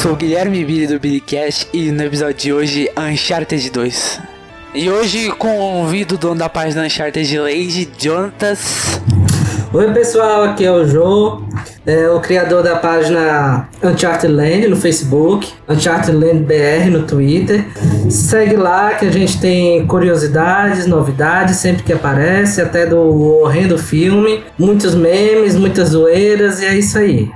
sou o Guilherme Billy do Billycast e no episódio de hoje, Uncharted 2. E hoje convido o dono da página Uncharted Lady, Jonatas. Oi pessoal, aqui é o Jô, é o criador da página Uncharted Land no Facebook, Uncharted Land BR no Twitter. Segue lá que a gente tem curiosidades, novidades sempre que aparece, até do horrendo filme, muitos memes, muitas zoeiras e é isso aí.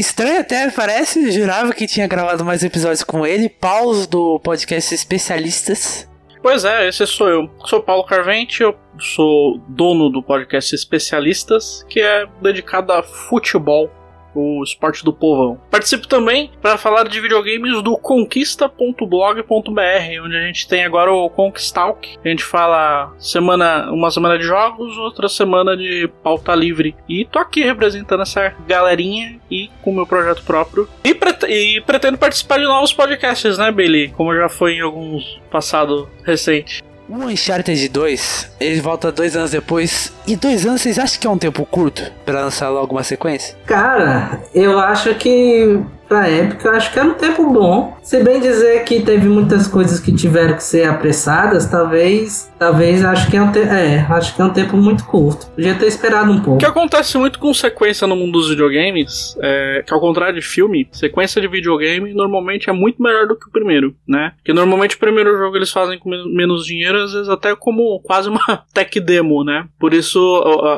Estranho até, parece, jurava que tinha gravado mais episódios com ele, Paulo do podcast Especialistas. Pois é, esse sou eu. Sou Paulo Carvente, eu sou dono do podcast Especialistas, que é dedicado a futebol o esporte do povão. Participo também para falar de videogames do conquista.blog.br, onde a gente tem agora o Conquistalk. A gente fala semana, uma semana de jogos, outra semana de pauta livre. E tô aqui representando essa galerinha e com o meu projeto próprio. E, prete e pretendo participar de novos podcasts, né, Bailey? Como já foi em alguns passado recente. O Uncharted 2, ele volta dois anos depois. E dois anos, vocês acham que é um tempo curto para lançar logo uma sequência? Cara, eu acho que pra época, eu acho que era um tempo bom. Se bem dizer que teve muitas coisas que tiveram que ser apressadas, talvez, talvez acho que é um, te é, acho que é um tempo muito curto. Podia ter esperado um pouco. O que acontece muito com sequência no mundo dos videogames, é que ao contrário de filme, sequência de videogame normalmente é muito melhor do que o primeiro, né? Porque normalmente o primeiro jogo eles fazem com menos dinheiro, às vezes até como quase uma tech demo, né? Por isso,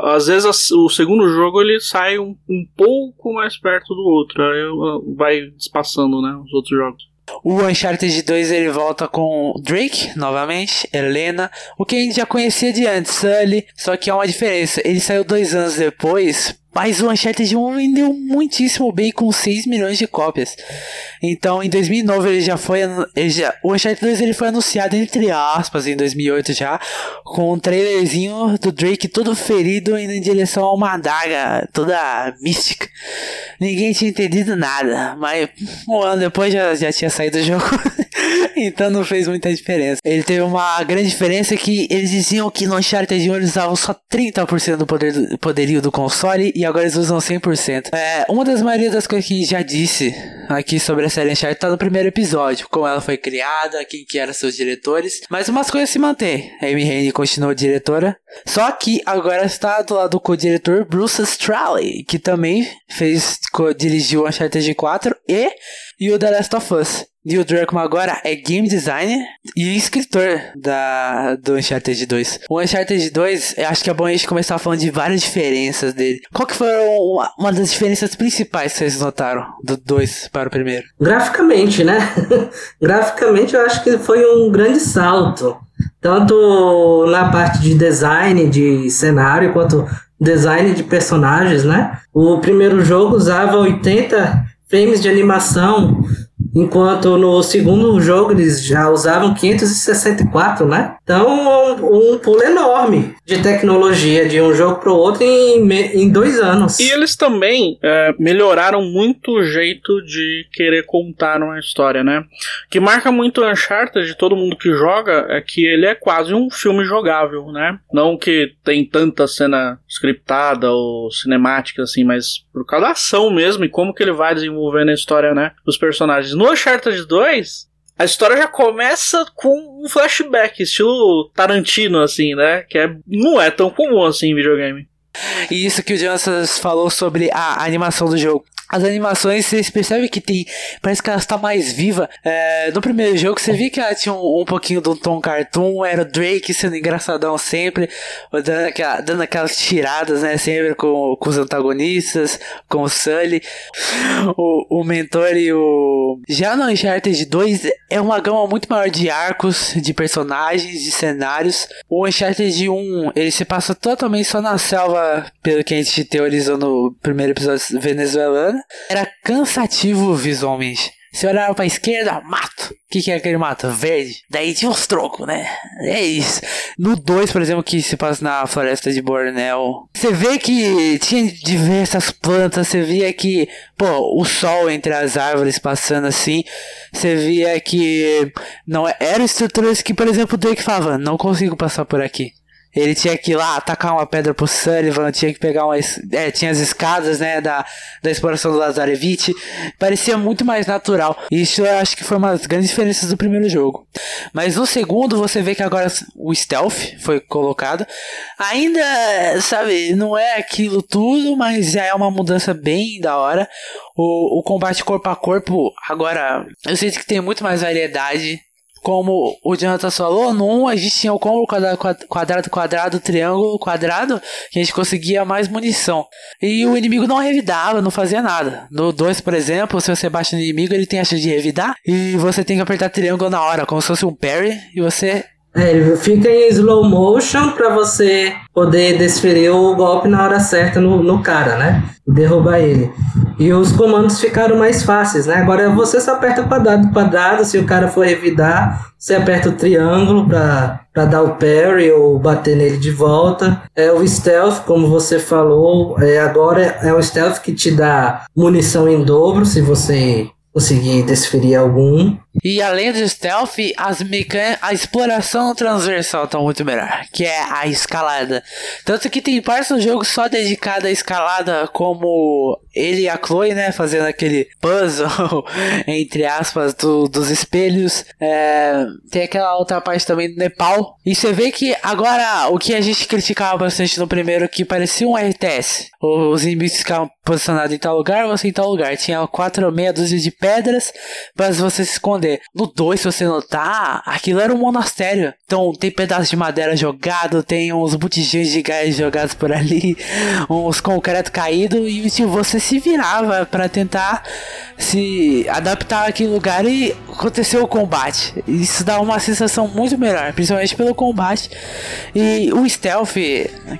às vezes o segundo jogo ele sai um, um pouco mais perto do outro. Aí vai despassando, né, os outros jogos. O Uncharted 2 ele volta com Drake novamente, Helena, o que a gente já conhecia de antes, Sully, só que há uma diferença. Ele saiu dois anos depois mas o Uncharted 1 vendeu muitíssimo bem com 6 milhões de cópias. Então, em 2009 ele já foi ele já, o Uncharted 2 ele foi anunciado entre aspas em 2008 já, com um trailerzinho do Drake todo ferido indo em direção a uma adaga toda mística. Ninguém tinha entendido nada, mas um ano depois já, já tinha saído do jogo. então não fez muita diferença. Ele teve uma grande diferença que eles diziam que no Uncharted 1 eles usavam só 30% do, poder do poderio do console e agora eles usam 100%. É, uma das maiorias das coisas que já disse aqui sobre a série Uncharted tá no primeiro episódio, como ela foi criada, quem que eram seus diretores, mas umas coisas se mantêm. A Amy Hennig continuou diretora, só que agora está do lado do co-diretor Bruce Straley, que também fez, dirigiu Uncharted 4 e, e o The Last of Us. Neil Druckmann agora é game designer e escritor da, do Uncharted 2. O Uncharted 2, eu acho que é bom a gente começar falando de várias diferenças dele. Qual que foram uma, uma das diferenças principais que vocês notaram do 2 para o primeiro? Graficamente, né? Graficamente eu acho que foi um grande salto. Tanto na parte de design, de cenário, quanto design de personagens, né? O primeiro jogo usava 80 frames de animação Enquanto no segundo jogo eles já usavam 564, né? Então, um, um pulo enorme de tecnologia de um jogo para o outro em, em dois anos. E eles também é, melhoraram muito o jeito de querer contar uma história, né? Que marca muito o Uncharted de todo mundo que joga é que ele é quase um filme jogável, né? Não que tem tanta cena scriptada ou cinemática assim, mas por causa da ação mesmo e como que ele vai desenvolvendo a história, né? Os personagens. No Uncharted 2, a história já começa com um flashback, estilo Tarantino, assim, né? Que é, não é tão comum assim em videogame. E isso que o Jonathan falou sobre a animação do jogo. As animações, vocês percebem que tem. Parece que ela está mais viva. É, no primeiro jogo, você via que ela tinha um, um pouquinho do tom cartoon. Era o Drake sendo engraçadão sempre, dando, aquela, dando aquelas tiradas, né? Sempre com, com os antagonistas, com o Sully, o, o mentor e o. Já no Uncharted 2 é uma gama muito maior de arcos, de personagens, de cenários. O Uncharted 1 ele se passa totalmente só na selva, pelo que a gente teorizou no primeiro episódio venezuelano era cansativo visualmente. Se olhava pra esquerda, mato. O que, que é aquele mato? Verde. Daí tinha os trocos, né? É isso. No 2, por exemplo, que se passa na floresta de Borneo, você vê que tinha diversas plantas. Você via que, pô, o sol entre as árvores passando assim. Você via que não é, eram estruturas que, por exemplo, o Drake falava: Não consigo passar por aqui. Ele tinha que ir lá atacar uma pedra pro Sullivan, tinha que pegar uma. É, tinha as escadas, né, da, da exploração do Lazarevich. Parecia muito mais natural. Isso eu acho que foi uma das grandes diferenças do primeiro jogo. Mas no segundo, você vê que agora o stealth foi colocado. Ainda, sabe, não é aquilo tudo, mas já é uma mudança bem da hora. O, o combate corpo a corpo, agora, eu sinto que tem muito mais variedade como o Jonathan falou, no 1 a gente tinha o combo quadrado, quadrado, quadrado, triângulo, quadrado, que a gente conseguia mais munição. E o inimigo não revidava, não fazia nada. No 2, por exemplo, se você bate no inimigo, ele tem a chance de revidar, e você tem que apertar triângulo na hora, como se fosse um parry, e você é, ele fica em slow motion para você poder desferir o golpe na hora certa no, no cara, né? Derrubar ele. E os comandos ficaram mais fáceis, né? Agora você só aperta quadrado, quadrado, se o cara for revidar, você aperta o triângulo para dar o parry ou bater nele de volta. É o stealth, como você falou, é, agora é o stealth que te dá munição em dobro se você conseguir desferir algum. E além do stealth, as mecânicas, a exploração transversal tá muito melhor, que é a escalada. Tanto que tem partes do jogo só dedicada à escalada, como ele e a Chloe, né, fazendo aquele puzzle, entre aspas, do, dos espelhos. É, tem aquela outra parte também do Nepal. E você vê que agora o que a gente criticava bastante no primeiro, que parecia um RTS. Os inimigos ficavam posicionados em tal lugar, você em tal lugar. Tinha quatro meia dúzia de pedras para você se esconder No 2, se você notar, aquilo era um monastério. Então tem pedaços de madeira jogado, tem uns botijões de gás jogados por ali, uns concreto caído e tipo, você se virava para tentar se adaptar àquele lugar e aconteceu o combate. Isso dá uma sensação muito melhor, principalmente pelo combate. E o stealth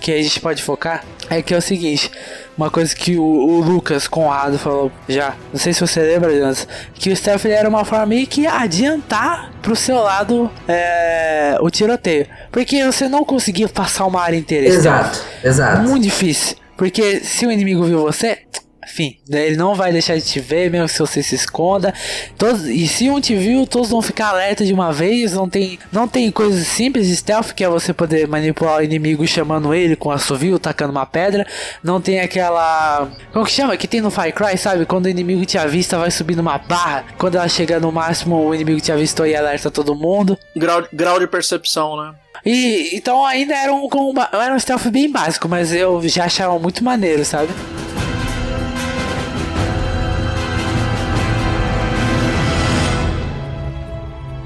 que a gente pode focar é que é o seguinte, uma coisa que o, o Lucas Conrado falou já, não sei se você lembra, Jonas, que o stealth era uma forma meio que adiantar pro seu lado é, o tiroteio. Porque você não conseguia passar uma área inteira. Exato, exato. Muito difícil. Porque se o inimigo viu você, enfim, ele não vai deixar de te ver, mesmo se você se esconda. Todos, e se um te viu, todos vão ficar alerta de uma vez. Não tem, não tem coisas simples de stealth, que é você poder manipular o inimigo chamando ele com assovio, tacando uma pedra. Não tem aquela. Como que chama? Que tem no Far Cry, sabe? Quando o inimigo te avista, vai subindo uma barra. Quando ela chega no máximo, o inimigo te avistou e alerta todo mundo. Grau, grau de percepção, né? E então ainda era um, era um stealth bem básico, mas eu já achava muito maneiro, sabe?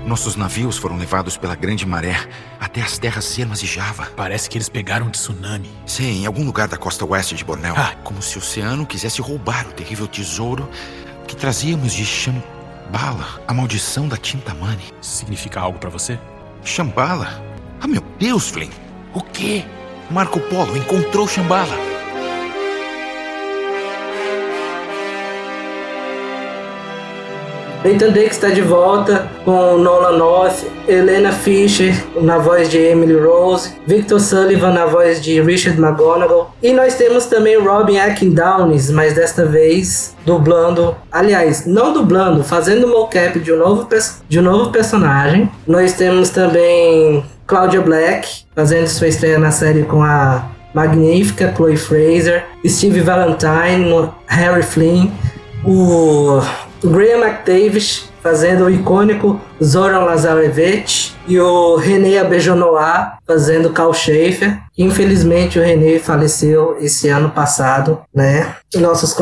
Nossos navios foram levados pela grande maré até as terras Sermas e Java. Parece que eles pegaram um tsunami. Sim, em algum lugar da costa oeste de Bornéu. Ah. Como se o oceano quisesse roubar o terrível tesouro que trazíamos de Shambhala, a maldição da Tintamani. Significa algo para você? Shambhala? Ah, meu Deus, Flynn! O quê? Marco Polo encontrou Shambhala. Nathan Drake está de volta com Nolan North, Helena Fisher na voz de Emily Rose, Victor Sullivan na voz de Richard McGonagall. E nós temos também Robin Akin Downes, mas desta vez dublando, aliás, não dublando, fazendo mocap de um novo, de um novo personagem. Nós temos também Claudia Black fazendo sua estreia na série com a magnífica Chloe Fraser, Steve Valentine, Harry Flynn, o Graham McTavish fazendo o icônico Zoran Lazarevich e o René Abejonois fazendo Carl Schaefer. Infelizmente o René faleceu esse ano passado, né? Nossas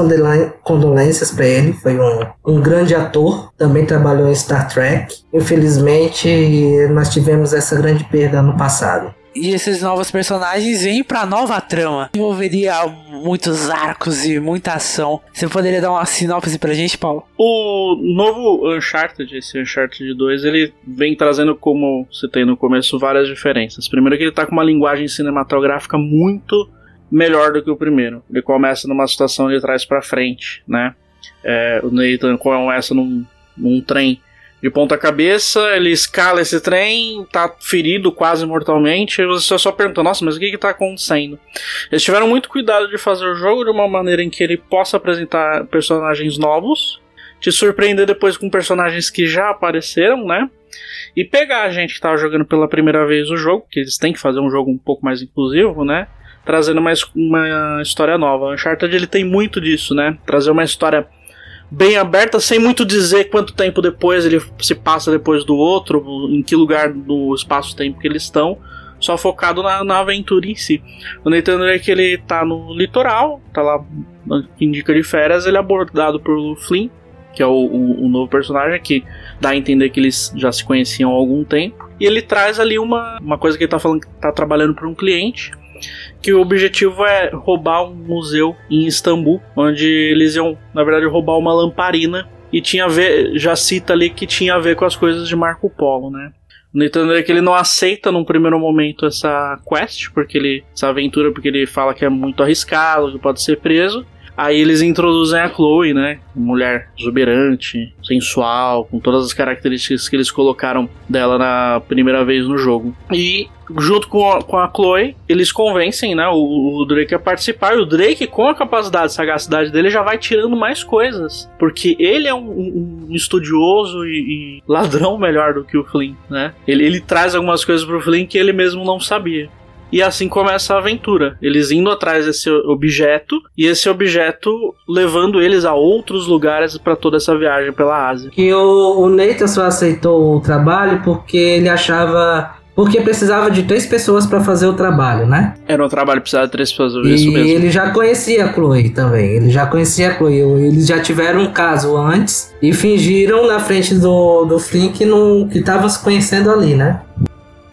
condolências para ele, foi um, um grande ator, também trabalhou em Star Trek. Infelizmente nós tivemos essa grande perda ano passado. E esses novos personagens vêm pra nova trama. Envolveria muitos arcos e muita ação. Você poderia dar uma sinopse pra gente, Paulo? O novo Uncharted, esse Uncharted 2, ele vem trazendo, como você tem no começo, várias diferenças. Primeiro que ele tá com uma linguagem cinematográfica muito melhor do que o primeiro. Ele começa numa situação de trás para frente, né? É, o Nathan começa num, num trem de ponta cabeça, ele escala esse trem, tá ferido quase mortalmente, e você só pergunta, nossa, mas o que que tá acontecendo? Eles tiveram muito cuidado de fazer o jogo de uma maneira em que ele possa apresentar personagens novos, te surpreender depois com personagens que já apareceram, né? e pegar a gente que tava jogando pela primeira vez o jogo, que eles têm que fazer um jogo um pouco mais inclusivo, né? Trazendo mais uma história nova. O Uncharted ele tem muito disso, né? Trazer uma história bem aberta, sem muito dizer quanto tempo depois ele se passa depois do outro, em que lugar do espaço-tempo que eles estão, só focado na, na aventura em si. O Nathan Drake ele tá no litoral, tá lá em dica de férias, ele é abordado por Flynn, que é o, o, o, novo personagem que dá a entender que eles já se conheciam há algum tempo. E ele traz ali uma, uma coisa que ele tá falando que tá trabalhando para um cliente. Que o objetivo é roubar um museu em Istambul, onde eles iam, na verdade, roubar uma lamparina. E tinha a ver, já cita ali que tinha a ver com as coisas de Marco Polo, né? O Nathan Drake ele não aceita num primeiro momento essa quest, porque ele essa aventura, porque ele fala que é muito arriscado, que pode ser preso. Aí eles introduzem a Chloe, né? Mulher exuberante, sensual, com todas as características que eles colocaram dela na primeira vez no jogo. E junto com a, com a Chloe, eles convencem, né, o, o, Drake a participar. E o Drake, com a capacidade sagacidade dele, já vai tirando mais coisas. Porque ele é um, um, um estudioso e, e, ladrão melhor do que o Flynn, né? Ele, ele traz algumas coisas pro Flynn que ele mesmo não sabia. E assim começa a aventura. Eles indo atrás desse objeto e esse objeto levando eles a outros lugares para toda essa viagem pela Ásia. Que o, o Nathan só aceitou o trabalho porque ele achava porque precisava de três pessoas para fazer o trabalho, né? Era um trabalho que precisava de três pessoas, e isso mesmo. E ele já conhecia a Chloe também. Ele já conhecia a Chloe. Eles já tiveram um caso antes e fingiram na frente do, do Flynn que, não, que tava se conhecendo ali, né?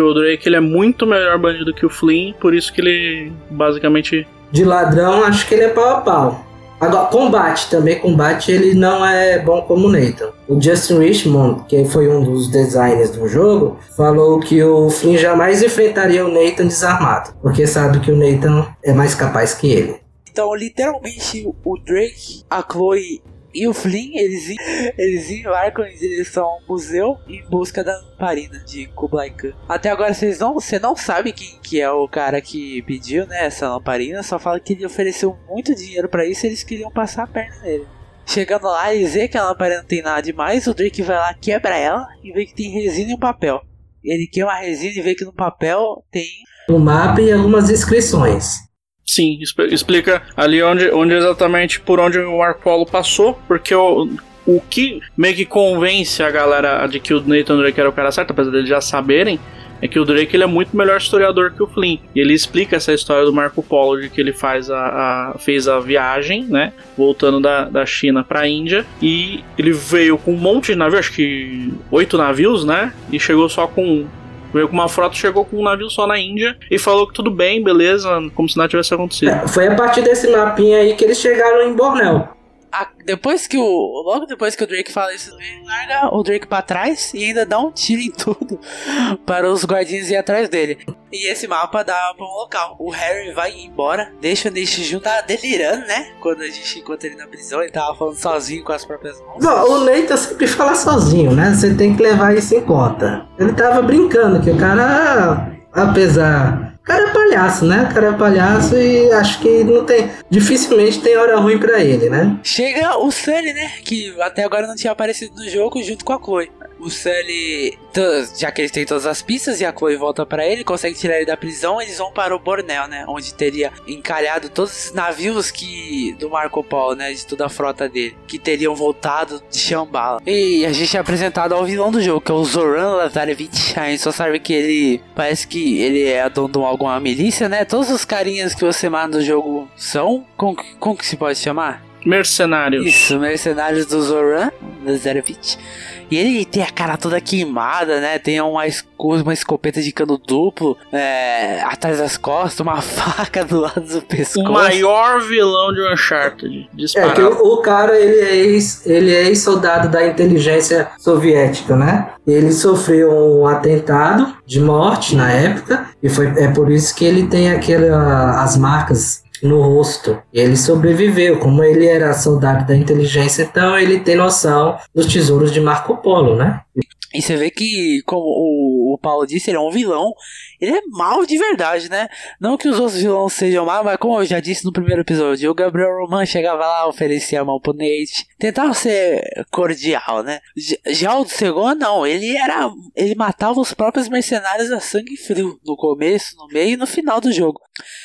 O Drake ele é muito melhor bandido que o Flynn, por isso que ele basicamente. De ladrão, acho que ele é pau a pau. Agora, combate também, combate ele não é bom como o Nathan. O Justin Richmond, que foi um dos designers do jogo, falou que o Flynn jamais enfrentaria o Nathan desarmado, porque sabe que o Nathan é mais capaz que ele. Então, literalmente, o Drake, a Chloe e o Flynn, eles, eles embarcam em direção ao museu em busca da lamparina de Kublai Khan. Até agora vocês não, você não sabe quem que é o cara que pediu, né, essa lamparina, só fala que ele ofereceu muito dinheiro para isso e eles queriam passar a perna nele. Chegando lá, eles vê que a lamparina não tem nada demais, o Drake vai lá, quebra ela e vê que tem resina e um papel. Ele queima a resina e vê que no papel tem um mapa e algumas inscrições. Sim, explica ali onde, onde exatamente por onde o Marco Polo passou, porque o, o que meio que convence a galera de que o Nathan Drake era o cara certo, apesar deles já saberem, é que o Drake ele é muito melhor historiador que o Flynn. E ele explica essa história do Marco Polo, de que ele faz a, a fez a viagem, né? Voltando da, da China pra Índia. E ele veio com um monte de navios, acho que oito navios, né? E chegou só com Veio com uma frota, chegou com um navio só na Índia e falou que tudo bem, beleza, como se nada tivesse acontecido. É, foi a partir desse mapinha aí que eles chegaram em Borneo a, depois que o. Logo depois que o Drake fala isso, ele larga o Drake pra trás e ainda dá um tiro em tudo para os guardinhos ir atrás dele. E esse mapa dá pra um local. O Harry vai embora, deixa o junto, tá delirando, né? Quando a gente encontra ele na prisão, ele tava falando sozinho com as próprias mãos. Não, o Nate sempre fala sozinho, né? Você tem que levar isso em conta. Ele tava brincando, que o cara, apesar cara é palhaço, né? O cara é palhaço e acho que não tem. Dificilmente tem hora ruim para ele, né? Chega o Sully, né? Que até agora não tinha aparecido no jogo junto com a Chloe o Sully, já que eles têm todas as pistas e a Chloe volta para ele, consegue tirar ele da prisão, eles vão para o Bornel, né? Onde teria encalhado todos os navios que do Marco Polo, né? De toda a frota dele, que teriam voltado de Shambhala. E a gente é apresentado ao vilão do jogo, que é o Zoran Lazarevich. Gente só sabe que ele parece que ele é dono de alguma milícia, né? Todos os carinhas que você mata no jogo são. Como, como que se pode chamar? Mercenários. Isso, mercenários do Zoran Lazarevich. E ele tem a cara toda queimada, né? Tem uma, uma escopeta de cano duplo é, atrás das costas, uma faca do lado do pescoço. O maior vilão de Uncharted. Disparado. É que o, o cara, ele é ex, ele é ex-soldado da inteligência soviética, né? Ele sofreu um atentado de morte na época e foi, é por isso que ele tem aquela, as marcas no rosto. Ele sobreviveu, como ele era soldado da inteligência, então ele tem noção dos tesouros de Marco Polo, né? E você vê que como o, o Paulo disse, ele é um vilão. Ele é mal de verdade, né? Não que os outros vilões sejam mal, mas como eu já disse no primeiro episódio, o Gabriel Roman chegava lá, oferecia a mão pro Nate. Tentava ser cordial, né? Já o segundo, não. Ele era. Ele matava os próprios mercenários a sangue frio. No começo, no meio e no final do jogo.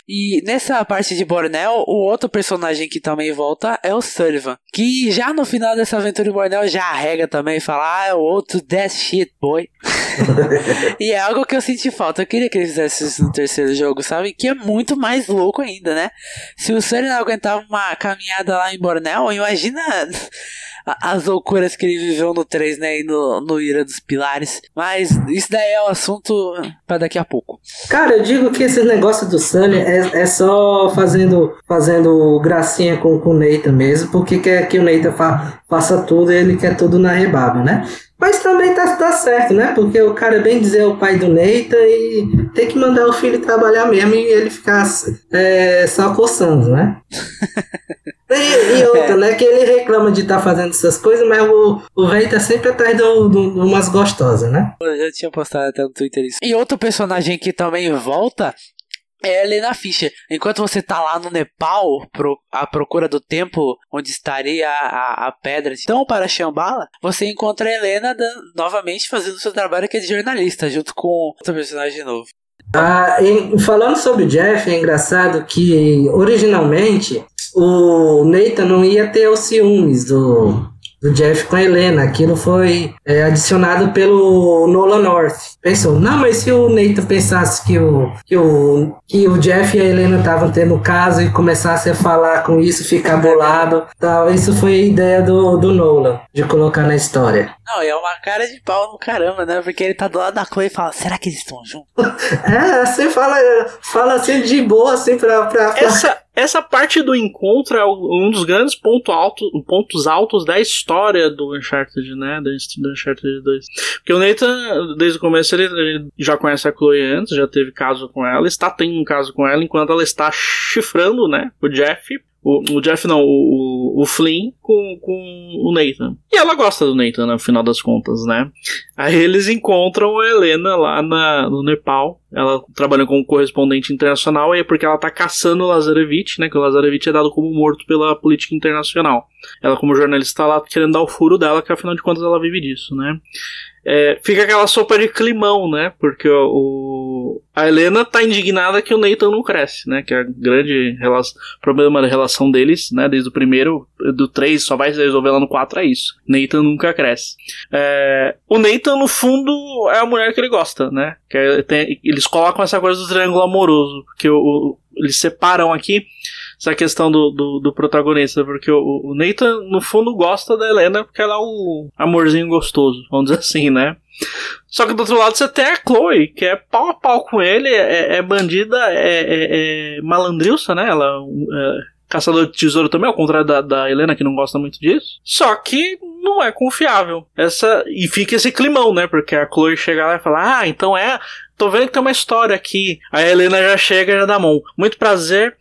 E nessa parte de Bornel, o outro personagem que também volta é o Sullivan. Que já no final dessa aventura de Bornel já arrega também e fala: Ah, é o outro that shit boy. e é algo que eu senti falta. Eu queria que ele fizesse isso no terceiro jogo, sabe? Que é muito mais louco ainda, né? Se o Sully não aguentava uma caminhada lá em Bornel, imagina as loucuras que ele viveu no 3, né? E no, no Ira dos Pilares. Mas isso daí é um assunto para daqui a pouco. Cara, eu digo que esse negócio do Sunny é, é só fazendo, fazendo gracinha com, com o Neita mesmo, porque quer que o Neita fa, faça tudo e ele quer tudo na rebaba, né? Mas também tá, tá certo, né? Porque o cara, bem dizer, é o pai do Neita e tem que mandar o filho trabalhar mesmo e ele ficar é, só coçando, né? E, e, outra, é. né? Que ele reclama de estar tá fazendo essas coisas, mas o, o velho tá sempre atrás de, umas gostosas, né? Eu já tinha postado até no Twitter isso. E outro personagem que também volta é Helena Fischer. Enquanto você tá lá no Nepal, pro, à procura do tempo onde estaria a, a, a pedra então para Shambhala, você encontra a Helena da, novamente fazendo seu trabalho que é de jornalista, junto com outro personagem novo. Ah, falando sobre o Jeff, é engraçado que originalmente o Nathan não ia ter os ciúmes do, do Jeff com a Helena. Aquilo foi é, adicionado pelo Nolan North. Pensou, não, mas se o Nathan pensasse que o, que o, que o Jeff e a Helena estavam tendo caso e começasse a falar com isso, ficar bolado, tal, isso foi a ideia do, do Nolan, de colocar na história. Não, é uma cara de pau no caramba, né? Porque ele tá do lado da Chloe e fala, será que eles estão juntos? é, você fala, fala assim de boa, assim, pra... pra, pra... Essa, essa parte do encontro é um dos grandes ponto alto, pontos altos da história do Uncharted, né? Do Uncharted 2. Porque o Nathan, desde o começo, ele, ele já conhece a Chloe antes, já teve caso com ela, está tendo um caso com ela, enquanto ela está chifrando, né? O Jeff o, o, Jeff não, o, o Flynn com, com o Nathan. E ela gosta do Nathan, no final das contas, né? Aí eles encontram a Helena lá na, no Nepal. Ela trabalha como correspondente internacional, e é porque ela tá caçando o Lazarevich, né? Que o Lazarevich é dado como morto pela política internacional. Ela, como jornalista, tá lá querendo dar o furo dela, que afinal de contas ela vive disso, né? É, fica aquela sopa de climão, né? Porque o, a Helena tá indignada que o Nathan não cresce, né? Que é a grande problema da relação deles, né? Desde o primeiro, do 3, só vai se resolver lá no 4, é isso. Nathan nunca cresce. É, o Nathan, no fundo, é a mulher que ele gosta, né? Que é, tem, eles colocam essa coisa do triângulo amoroso, porque o, eles separam aqui essa questão do, do, do protagonista, porque o, o, Nathan, no fundo, gosta da Helena porque ela é o amorzinho gostoso, vamos dizer assim, né? Só que do outro lado você tem a Chloe, que é pau a pau com ele, é, é bandida, é, é, é malandrilça, né? Ela é caçador de tesouro também, ao contrário da, da Helena, que não gosta muito disso. Só que não é confiável. Essa E fica esse climão, né? Porque a Chloe chega lá e fala: Ah, então é. Tô vendo que tem uma história aqui. A Helena já chega e já dá mão. Muito prazer.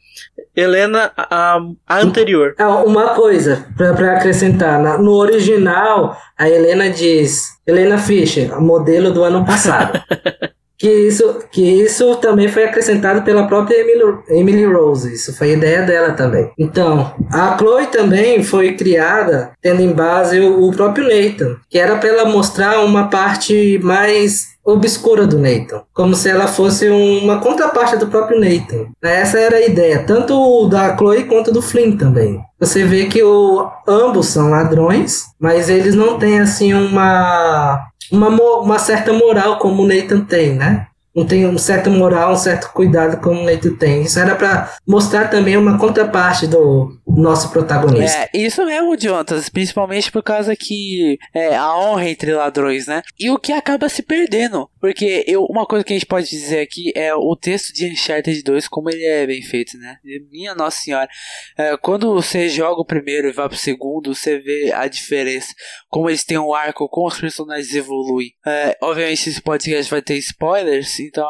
Helena, a, a anterior. É, uma coisa para acrescentar: no original, a Helena diz Helena Fischer, modelo do ano passado. que isso, que isso também foi acrescentado pela própria Emily, Emily Rose. Isso foi ideia dela também. Então, a Chloe também foi criada tendo em base o, o próprio Nathan, que era para ela mostrar uma parte mais obscura do Nathan, como se ela fosse uma contraparte do próprio Nathan. Essa era a ideia, tanto da Chloe quanto do Flynn também. Você vê que o, ambos são ladrões, mas eles não têm assim uma uma, uma certa moral como o Nathan tem, né? não tem um certo moral, um certo cuidado como o Neito tem. Isso era para mostrar também uma contraparte do nosso protagonista. É, isso mesmo, Jonathan, principalmente por causa que é a honra entre ladrões, né? E o que acaba se perdendo, porque eu, uma coisa que a gente pode dizer aqui é o texto de Uncharted 2, como ele é bem feito, né? Minha Nossa Senhora, é, quando você joga o primeiro e vai pro segundo, você vê a diferença, como eles têm um arco, como os personagens evoluem. É, obviamente esse podcast vai ter spoilers, então,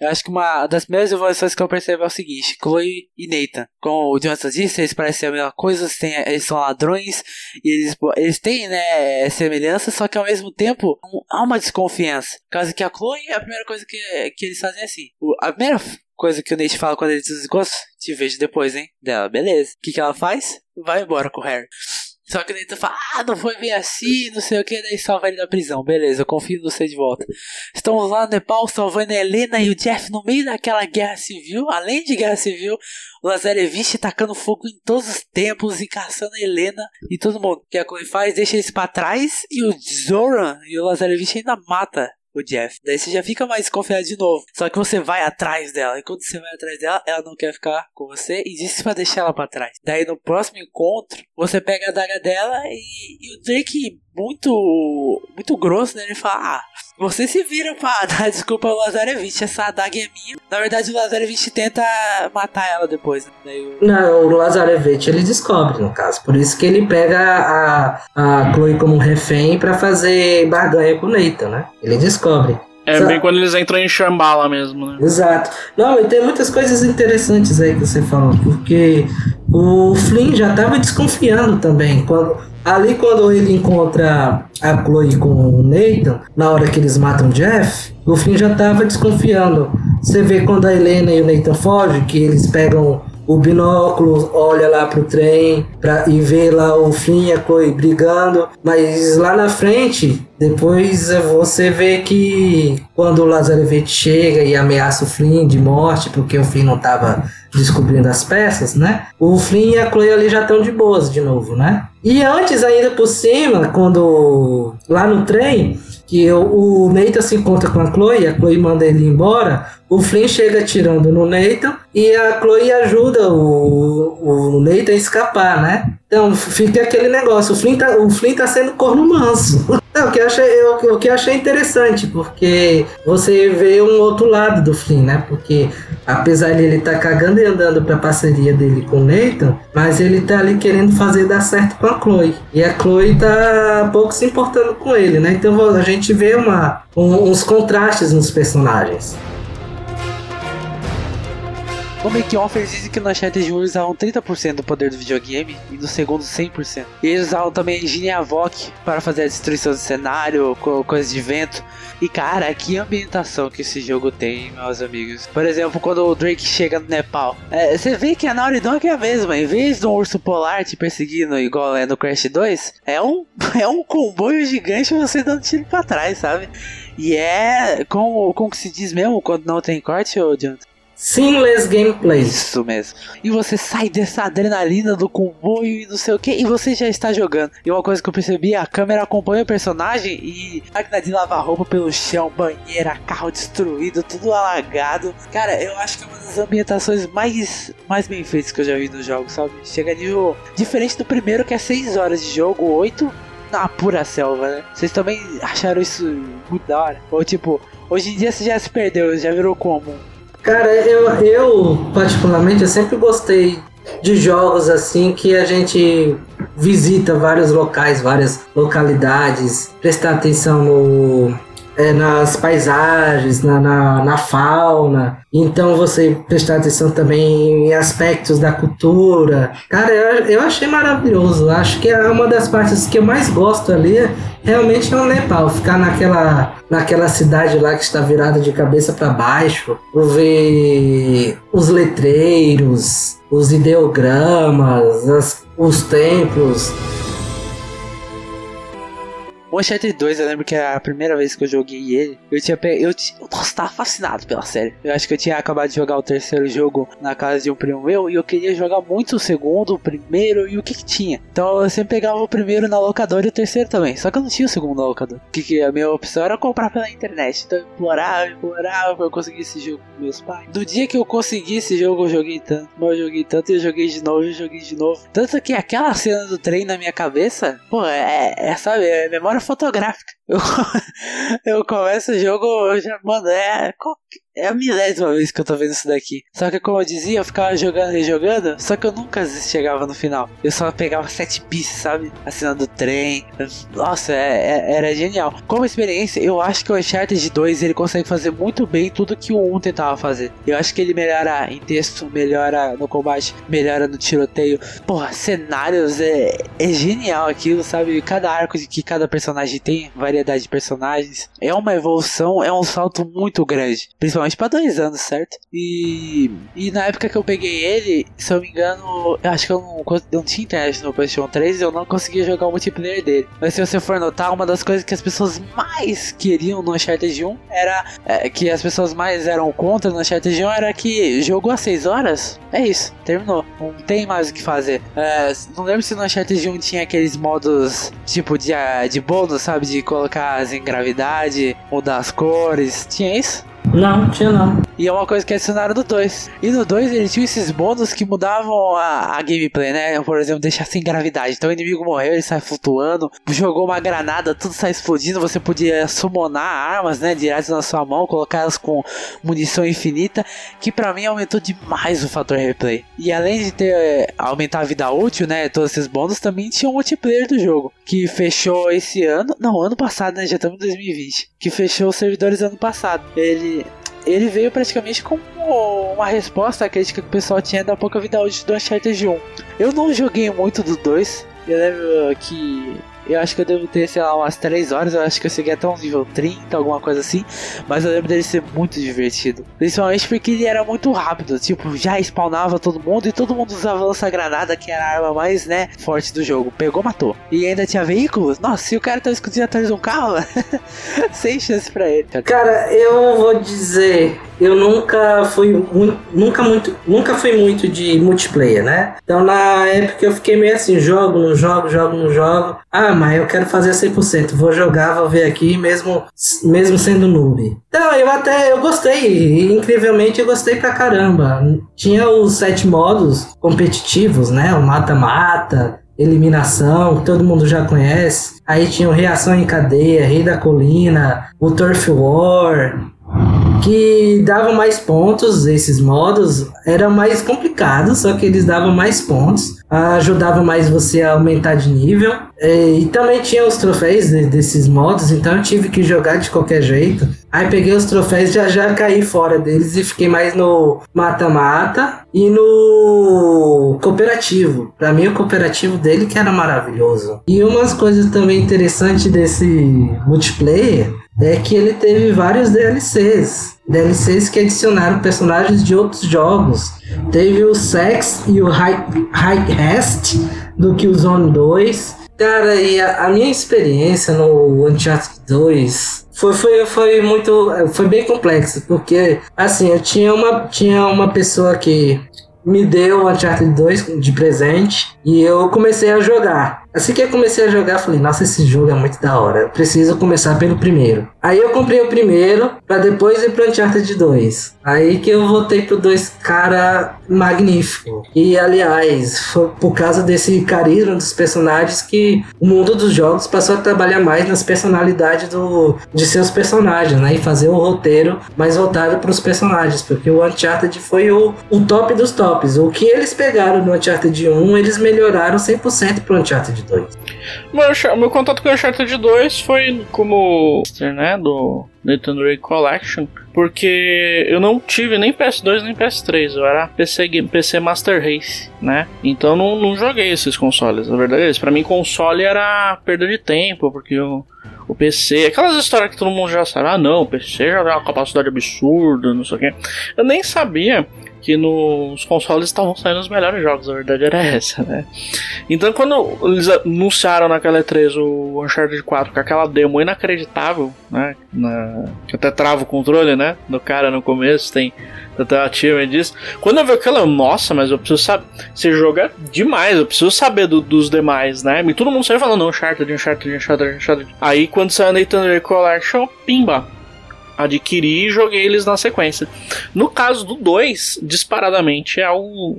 eu acho que uma das primeiras evoluções que eu percebo é o seguinte: Chloe e Nathan. Como o Jonathan disse, eles parecem ser a mesma coisa, têm, eles são ladrões, e eles, eles têm, né, semelhança, só que ao mesmo tempo há uma desconfiança. Por causa que a Chloe, a primeira coisa que, que eles fazem é assim. A primeira coisa que o Nate fala quando ele desencosta, te vejo depois, hein? Dela, beleza. O que, que ela faz? Vai embora com o Harry. Só que o Nathan fala, ah, não foi bem assim, não sei o que, daí salva ele da prisão. Beleza, eu confio em você de volta. Estamos lá no Nepal salvando a Helena e o Jeff no meio daquela guerra civil. Além de guerra civil, o Lazarevich tacando fogo em todos os tempos e caçando a Helena e todo mundo. O que a Chloe faz? Deixa eles pra trás e o Zoran e o Lazarevich ainda mata o Jeff. Daí você já fica mais desconfiado de novo. Só que você vai atrás dela. E quando você vai atrás dela, ela não quer ficar com você e disse pra deixar ela pra trás. Daí no próximo encontro, você pega a daga dela e, e o Drake muito muito grosso, né? Ele fala: Ah, você se vira pra dar desculpa ao Lazarevich, essa adaga é minha. Na verdade, o Lazarevich tenta matar ela depois. Né? Eu... Não, o Lazarevich ele descobre, no caso. Por isso que ele pega a, a Chloe como refém para fazer barganha com o Nathan, né? Ele descobre. É Exato. bem quando eles entram em Shambhala mesmo, né? Exato. Não, e tem muitas coisas interessantes aí que você falou, porque o Flynn já tava desconfiando também. Quando, ali quando ele encontra a Chloe com o Nathan, na hora que eles matam o Jeff, o Flynn já tava desconfiando. Você vê quando a Helena e o Nathan fogem, que eles pegam o binóculo, olha lá pro trem pra, e vê lá o Chloe brigando. Mas lá na frente, depois você vê que quando o Lazarevich chega e ameaça o Flynn de morte, porque o Flynn não tava descobrindo as peças, né? O Flynn e a Chloe ali já estão de boas de novo, né? E antes ainda por cima, quando lá no trem, que o, Nathan se encontra com a Chloe, a Chloe manda ele embora, o Flynn chega atirando no Nathan e a Chloe ajuda o, o Nathan a escapar, né? Então fica aquele negócio, o Flynn tá, o Flynn tá sendo corno manso. O, que eu achei, eu, o que achei interessante, porque você vê um outro lado do Flynn, né? Porque apesar de ele estar tá cagando e andando pra parceria dele com o Nathan, mas ele tá ali querendo fazer dar certo com a Chloe. E a Chloe tá pouco se importando com ele, né? Então a gente vê uma, um, uns contrastes nos personagens. No make-off dizem que Uncharted 1 eles usavam 30% do poder do videogame e no segundo 100%. E eles usavam também a engine Avoc para fazer a destruição do cenário, coisas de vento. E cara, que ambientação que esse jogo tem, meus amigos. Por exemplo, quando o Drake chega no Nepal, é, você vê que a Naughty Dog é a mesma. Em vez de um urso polar te perseguindo igual é no Crash 2, é um, é um comboio gigante você dando tiro pra trás, sabe? E é como, como que se diz mesmo quando não tem corte, ô Jonathan? Seamless gameplay. Isso mesmo. E você sai dessa adrenalina do comboio e não sei o que, e você já está jogando. E uma coisa que eu percebi, a câmera acompanha o personagem e máquina de lavar roupa pelo chão, banheira, carro destruído, tudo alagado. Cara, eu acho que é uma das ambientações mais, mais bem feitas que eu já vi no jogo, sabe? Chega nível diferente do primeiro, que é 6 horas de jogo, 8 na pura selva, né? Vocês também acharam isso muito da hora? Ou tipo, hoje em dia você já se perdeu, já virou comum. Cara, eu, eu particularmente eu sempre gostei de jogos assim que a gente visita vários locais, várias localidades, prestar atenção no, é, nas paisagens, na, na, na, fauna. Então você prestar atenção também em aspectos da cultura. Cara, eu, eu achei maravilhoso. Acho que é uma das partes que eu mais gosto ali. Realmente é o Nepal, ficar naquela, naquela cidade lá que está virada de cabeça para baixo, ver os letreiros, os ideogramas, as, os templos. O Uncharted 2, eu lembro que a primeira vez que eu joguei ele, eu tinha pe... eu, t... Nossa, tava fascinado pela série. Eu acho que eu tinha acabado de jogar o terceiro jogo na casa de um primo meu e eu queria jogar muito o segundo, o primeiro e o que que tinha. Então eu sempre pegava o primeiro na locadora e o terceiro também. Só que eu não tinha o segundo na locadora. Que, que a minha opção era comprar pela internet. Então eu implorava, implorava pra eu conseguir esse jogo com meus pais. No dia que eu consegui esse jogo, eu joguei tanto. Mas eu joguei tanto e eu joguei de novo, eu joguei de novo. Tanto que aquela cena do trem na minha cabeça, pô, é, é sabe, é memória fotográfica. Eu, eu começo o jogo, eu já, mano, é. É a milésima vez que eu tô vendo isso daqui. Só que, como eu dizia, eu ficava jogando e jogando. Só que eu nunca chegava no final. Eu só pegava sete pieces, sabe? Assinando trem. Nossa, é, é, era genial. Como experiência, eu acho que o Uncharted 2 ele consegue fazer muito bem tudo que o 1 tentava fazer. Eu acho que ele melhora em texto, melhora no combate, melhora no tiroteio. Porra, cenários é, é genial aquilo, sabe? Cada arco que cada personagem tem, variedade de personagens. É uma evolução, é um salto muito grande. Principalmente para dois anos, certo? E, e na época que eu peguei ele, se eu me engano, eu acho que eu não, não tinha internet no PlayStation 3 e eu não conseguia jogar o multiplayer dele. Mas se você for notar, uma das coisas que as pessoas mais queriam no Uncharted 1 era é, que as pessoas mais eram contra no Uncharted 1 era que jogou às 6 horas, é isso, terminou. Não tem mais o que fazer. É, não lembro se no Uncharted 1 tinha aqueles modos tipo de, de bônus, sabe? De colocar as em gravidade, mudar as cores. Tinha isso? Não, tinha não. E é uma coisa que adicionaram do 2. E no 2 ele tinha esses bônus que mudavam a, a, gameplay, né? Por exemplo, deixar sem gravidade. Então o inimigo morreu, ele sai flutuando. Jogou uma granada, tudo sai explodindo. Você podia summonar armas, né? Direto na sua mão, colocá-las com munição infinita. Que para mim aumentou demais o fator replay. E além de ter é, aumentar a vida útil, né? Todos esses bônus, também tinha um multiplayer do jogo. Que fechou esse ano. Não, ano passado, né? Já estamos em 2020. Que fechou os servidores ano passado. Ele ele veio praticamente como uma resposta à crítica que o pessoal tinha da pouca vida útil do Uncharted 1. Eu não joguei muito do 2. Eu lembro que eu acho que eu devo ter, sei lá, umas 3 horas. Eu acho que eu cheguei até um nível 30, alguma coisa assim. Mas eu lembro dele ser muito divertido. Principalmente porque ele era muito rápido. Tipo, já spawnava todo mundo e todo mundo usava lança-granada, que era a arma mais, né, forte do jogo. Pegou, matou. E ainda tinha veículos. Nossa, se o cara tá escondendo atrás de um carro, sem chance pra ele. Cara, eu vou dizer, eu nunca fui muito, nunca muito, nunca fui muito de multiplayer, né? Então na época eu fiquei meio assim, jogo, não jogo, jogo, não jogo. Ah, mas eu quero fazer 100%, vou jogar, vou ver aqui mesmo mesmo sendo noob. Então, eu até eu gostei, incrivelmente eu gostei pra caramba. Tinha os sete modos competitivos, né? O mata-mata, eliminação, que todo mundo já conhece. Aí tinha o reação em cadeia, rei da colina, o turf war, que davam mais pontos, esses modos era mais complicado, só que eles davam mais pontos, ajudava mais você a aumentar de nível. E, também tinha os troféus de, desses modos, então eu tive que jogar de qualquer jeito. Aí peguei os troféus já já caí fora deles e fiquei mais no mata-mata e no cooperativo. Para mim o cooperativo dele que era maravilhoso. E umas coisas também interessantes desse multiplayer é que ele teve vários DLCs. DLCs que adicionaram personagens de outros jogos. Teve o Sex e o High, High Rest do Killzone 2. Cara, e a, a, minha experiência no Uncharted 2 foi, foi, foi muito. Foi bem complexa, porque assim, eu tinha uma, tinha uma pessoa que me deu o Uncharted 2 de presente e eu comecei a jogar. Assim que eu comecei a jogar, falei, nossa, esse jogo é muito da hora. Eu preciso começar pelo primeiro. Aí eu comprei o primeiro, para depois ir pro Uncharted 2. Aí que eu voltei pro 2, cara, magnífico. E aliás, foi por causa desse carisma dos personagens que o mundo dos jogos passou a trabalhar mais nas personalidades do, de seus personagens, né? E fazer o roteiro mais voltado para os personagens. Porque o Uncharted foi o, o top dos tops. O que eles pegaram no Uncharted 1, eles melhoraram 100% pro Uncharted 2. Meu, meu contato com Uncharted 2 foi como né, do Nathan Drake Collection, porque eu não tive nem PS2 nem PS3, eu era PC, PC Master Race, né? Então não, não joguei esses consoles, na verdade é isso. Pra mim, console era perda de tempo, porque o, o PC, aquelas histórias que todo mundo já sabe, ah não, o PC já tem uma capacidade absurda, não sei o que. Eu nem sabia que nos consoles estavam saindo os melhores jogos, a verdade era essa, né? Então quando eles anunciaram naquela E3 o Uncharted 4 com aquela demo inacreditável, né? Na, que até trava o controle, né? Do cara no começo, tem até a achievement disso. Quando eu vi aquela, nossa, mas eu preciso saber. Você joga demais, eu preciso saber do, dos demais, né? E todo mundo saiu falando, Uncharted, Uncharted, Uncharted, Uncharted. Aí quando saiu a Nathan Collection, pimba, adquiri e joguei eles na sequência. No caso do 2, disparadamente é o,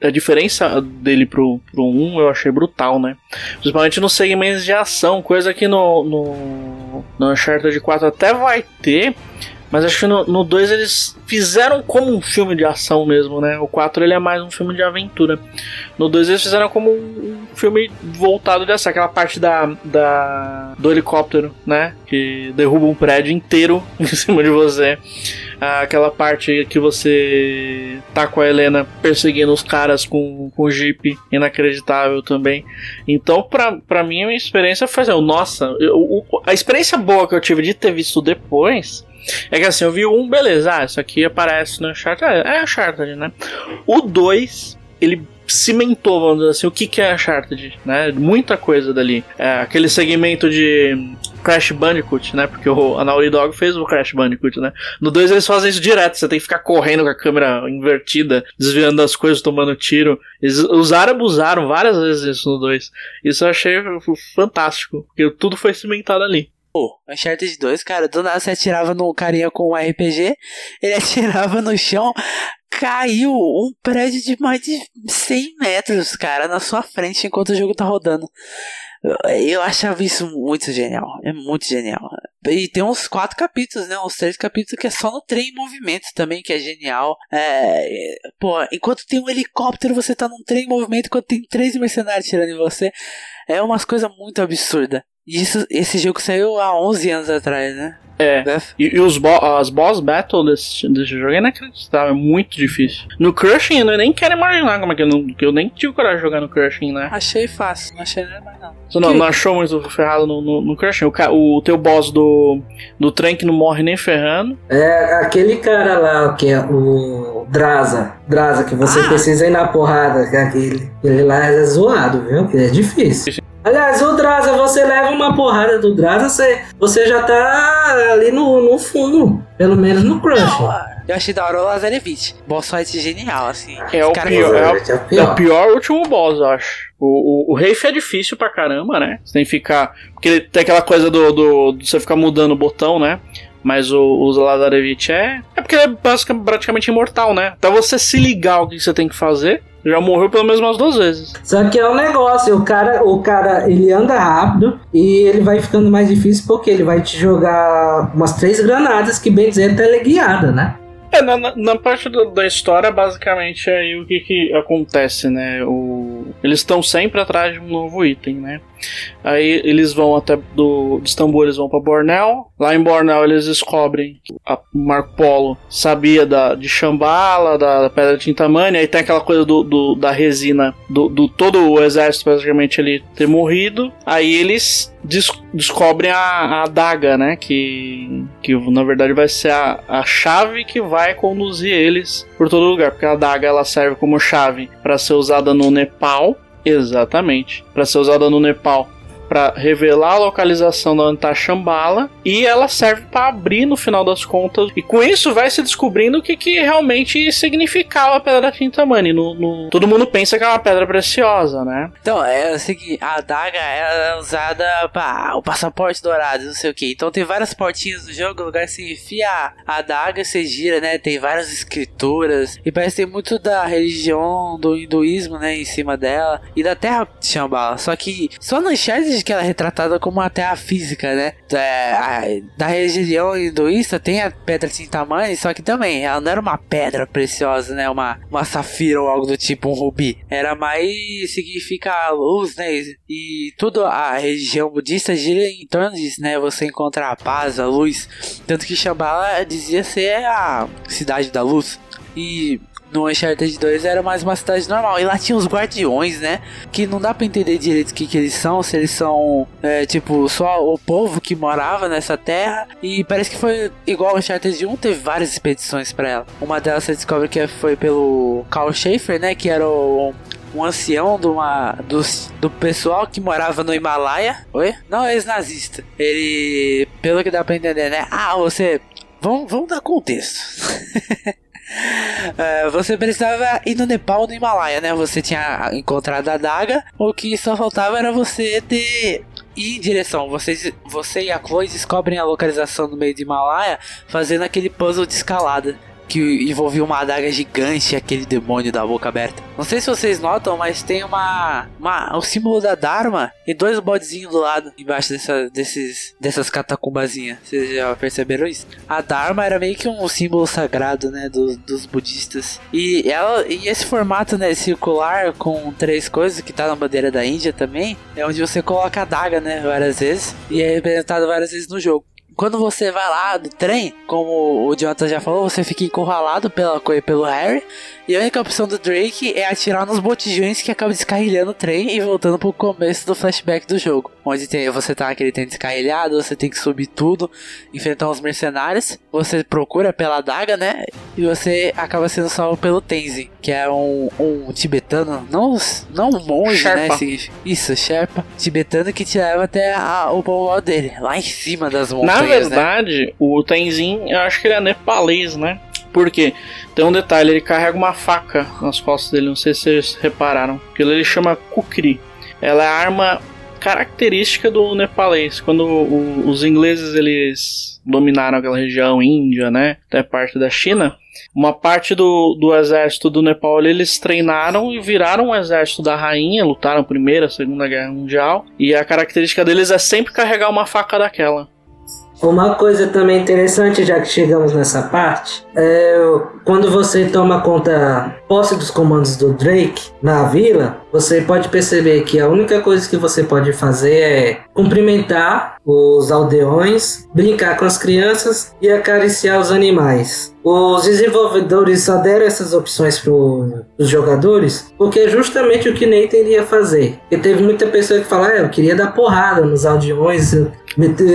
a diferença dele pro, pro 1 eu achei brutal, né? Principalmente nos segmentos de ação, coisa que no, no. No Uncharted 4 até vai ter, mas acho que no 2 eles fizeram como um filme de ação mesmo, né? O 4 ele é mais um filme de aventura. No 2 eles fizeram como um filme voltado dessa, aquela parte da, da do helicóptero, né? Que derruba um prédio inteiro em cima de você. Aquela parte que você tá com a Helena perseguindo os caras com, com o Jeep, inacreditável também. Então, pra, pra mim, a minha experiência foi assim, nossa, eu, a experiência boa que eu tive de ter visto depois é que assim, eu vi um, beleza, ah, isso aqui aparece no Uncharted, é, é Uncharted, né? O 2, ele cimentou, vamos dizer assim, o que, que é Uncharted, né? Muita coisa dali. É, aquele segmento de Crash Bandicoot, né? Porque o, Naughty Dog fez o Crash Bandicoot, né? No 2 eles fazem isso direto, você tem que ficar correndo com a câmera invertida, desviando das coisas, tomando tiro. Eles usaram abusaram várias vezes isso no 2. Isso eu achei fantástico, porque tudo foi cimentado ali. Pô, Uncharted 2, cara, do nada você atirava no carinha com um RPG, ele atirava no chão, caiu um prédio de mais de 100 metros, cara, na sua frente enquanto o jogo tá rodando. Eu achava isso muito genial. É muito genial. E tem uns quatro capítulos, né? Uns três capítulos que é só no trem em movimento também, que é genial. É, pô, enquanto tem um helicóptero, você tá num trem em movimento, enquanto tem três mercenários tirando em você. É umas coisas muito absurdas. Isso, esse jogo saiu há 11 anos atrás, né? É. E, e, os bo as boss battles desse, desse jogo é inacreditável, é muito difícil. No Crushing eu nem quero imaginar como é que eu, não, que eu nem tive coragem de jogar no Crushing, né? Achei fácil, não achei nada mais não. Você não, não, achou muito ferrado no, no, no Crushing? O, o teu boss do, do trem que não morre nem ferrando. É aquele cara lá que é o Draza. Draza, que você ah. precisa ir na porrada. É aquele, ele lá é zoado, viu? Que é difícil. Aliás, o Draza, você leva uma porrada do Draza, você, você já tá ali no, no fundo. Pelo menos no Crush. Não, eu achei da hora o Lazarevich. Boss fight genial, assim. É o, pior, é, o, é, é, o pior último boss, eu acho. O, o, o Reif é difícil pra caramba, né? Você tem que ficar. Porque ele tem aquela coisa do, do, do você ficar mudando o botão, né? Mas o, o Lazarevich é. É porque ele é basicamente, praticamente imortal, né? Até você se ligar o que você tem que fazer, já morreu pelo menos umas duas vezes. Só que é um negócio, o cara, o cara, ele anda rápido e ele vai ficando mais difícil porque ele vai te jogar umas três granadas que bem dizer teleguiada, né? É, na, na parte do, da história, basicamente, é aí o que, que acontece, né? O, eles estão sempre atrás de um novo item, né? Aí eles vão até do, de Istambul, eles vão para Bornel. Lá em Bornel eles descobrem que Marco Polo sabia da, de Shambhala, da, da Pedra de Tintamani. Aí tem aquela coisa do, do da resina, do, do, todo o exército praticamente ele ter morrido. Aí eles des, descobrem a, a adaga, né? Que, que na verdade vai ser a, a chave que vai conduzir eles por todo lugar. Porque a adaga ela serve como chave para ser usada no Nepal Exatamente. Para ser usada no Nepal para revelar a localização da onde tá Shambhala e ela serve para abrir no final das contas e com isso vai se descobrindo o que, que realmente significava a pedra Tintamani. No, no, todo mundo pensa que é uma pedra preciosa né? Então é o seguinte a adaga é usada para o passaporte dourado não sei o que então tem várias portinhas do jogo lugar que você enfia a adaga você gira né? Tem várias escrituras e parece ter muito da religião do hinduísmo né em cima dela e da terra de Shambhala. Só que só no Uncharted que ela é retratada como uma terra física, né? É, a, da religião hinduísta tem a pedra Tintamani, só que também ela não era uma pedra preciosa, né? Uma, uma safira ou algo do tipo, um rubi. Era mais significa a luz, né? E tudo a religião budista gira em torno disso, né? Você encontra a paz, a luz. Tanto que Shambhala dizia ser a cidade da luz. E no Uncharted 2 era mais uma cidade normal. E lá tinha os guardiões, né? Que não dá pra entender direito o que, que eles são. Se eles são, é, tipo, só o povo que morava nessa terra. E parece que foi igual o Uncharted 1, teve várias expedições para ela. Uma delas você descobre que foi pelo Carl Schaefer, né? Que era o, um ancião do, uma, do, do pessoal que morava no Himalaia. Oi? Não, ex-nazista. Ele, pelo que dá pra entender, né? Ah, você. Vamos, vamos dar contexto. É, você precisava ir no Nepal no Himalaia, né? Você tinha encontrado a daga, o que só faltava era você ter ir em direção. Vocês, você e a Chloe descobrem a localização no meio do Himalaia fazendo aquele puzzle de escalada. Que envolvia uma adaga gigante e aquele demônio da boca aberta. Não sei se vocês notam, mas tem uma, uma o símbolo da Dharma e dois bodezinhos do lado, embaixo dessa, desses, dessas catacumbazinhas. Vocês já perceberam isso? A Dharma era meio que um símbolo sagrado, né, dos, dos budistas. E ela e esse formato, né, circular com três coisas que tá na bandeira da Índia também, é onde você coloca a adaga, né, várias vezes e é representado várias vezes no jogo quando você vai lá do trem, como o Jonathan já falou, você fica encurralado pela, pelo Harry. E a única opção do Drake é atirar nos botijões que acaba descarrilhando o trem e voltando pro começo do flashback do jogo. Onde tem, você tá naquele trem descarrilhado, você tem que subir tudo, enfrentar os mercenários, você procura pela daga, né? E você acaba sendo salvo pelo Tenzin, que é um, um tibetano, não, não um monge, né, Sherpa. né? Isso, Sherpa, tibetano que te leva até a, o povoado dele, lá em cima das montanhas. Na né? verdade, né? o Tenzin, eu acho que ele é nepalês, né? Porque tem um detalhe, ele carrega uma faca nas costas dele, não sei se vocês repararam. Aquilo ele chama kukri. Ela é a arma característica do nepalês. Quando o, os ingleses eles dominaram aquela região Índia, né, até parte da China, uma parte do, do exército do Nepal eles treinaram e viraram o exército da rainha, lutaram primeira, segunda guerra mundial, e a característica deles é sempre carregar uma faca daquela. Uma coisa também interessante, já que chegamos nessa parte, é quando você toma conta posse dos comandos do Drake na vila, você pode perceber que a única coisa que você pode fazer é cumprimentar os aldeões, brincar com as crianças e acariciar os animais. Os desenvolvedores só deram essas opções para os jogadores porque é justamente o que Nathan iria fazer. Porque teve muita pessoa que fala, ah, eu queria dar porrada nos aldeões,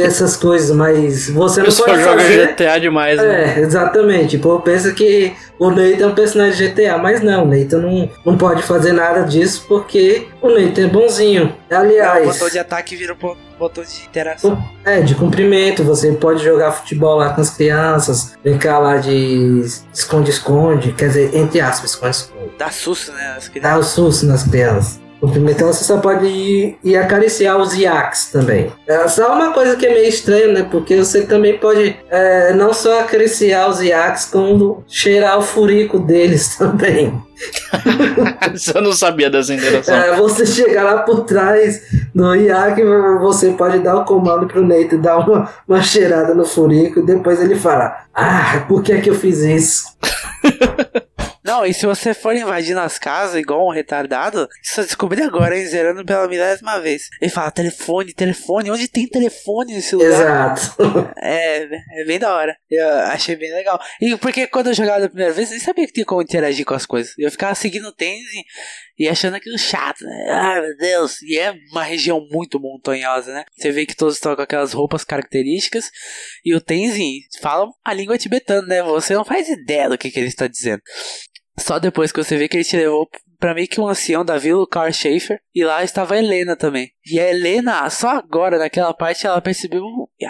essas coisas, mas você não pode joga fazer. GTA demais, né? É, exatamente. Pô, pensa que o Nathan é um personagem de GTA, mas não, o Nathan não, não pode fazer nada disso porque o Nathan é bonzinho. Aliás. O botão de ataque vira um botão de interação. É, de cumprimento. Você pode jogar futebol lá com as crianças, brincar lá de esconde-esconde, quer dizer, entre aspas, esconde-esconde. Dá susto, né? Dá o susto nas crianças. Então você só pode ir, ir acariciar os iacs também. É só uma coisa que é meio estranha, né? Porque você também pode é, não só acariciar os iacs, como cheirar o furico deles também. Você não sabia dessa interação. É, você chegar lá por trás do IAC, você pode dar o comando pro Neito dar uma, uma cheirada no furico e depois ele fala: Ah, por que é que eu fiz isso? Não, e se você for invadir nas casas igual um retardado, só descobri agora, hein, zerando pela milésima vez. Ele fala, telefone, telefone, onde tem telefone nesse lugar? Exato. É, é bem da hora. Eu achei bem legal. E porque quando eu jogava da primeira vez, eu nem sabia que tinha como interagir com as coisas. Eu ficava seguindo o Tenzin e achando aquilo chato, né? Ai meu Deus. E é uma região muito montanhosa, né? Você vê que todos estão com aquelas roupas características. E o Tenzin fala a língua tibetana, né? Você não faz ideia do que, que ele está dizendo. Só depois que você vê que ele te levou para meio que um ancião da vila, o Carl Schaefer, e lá estava a Helena também. E a Helena, só agora naquela parte, ela percebeu.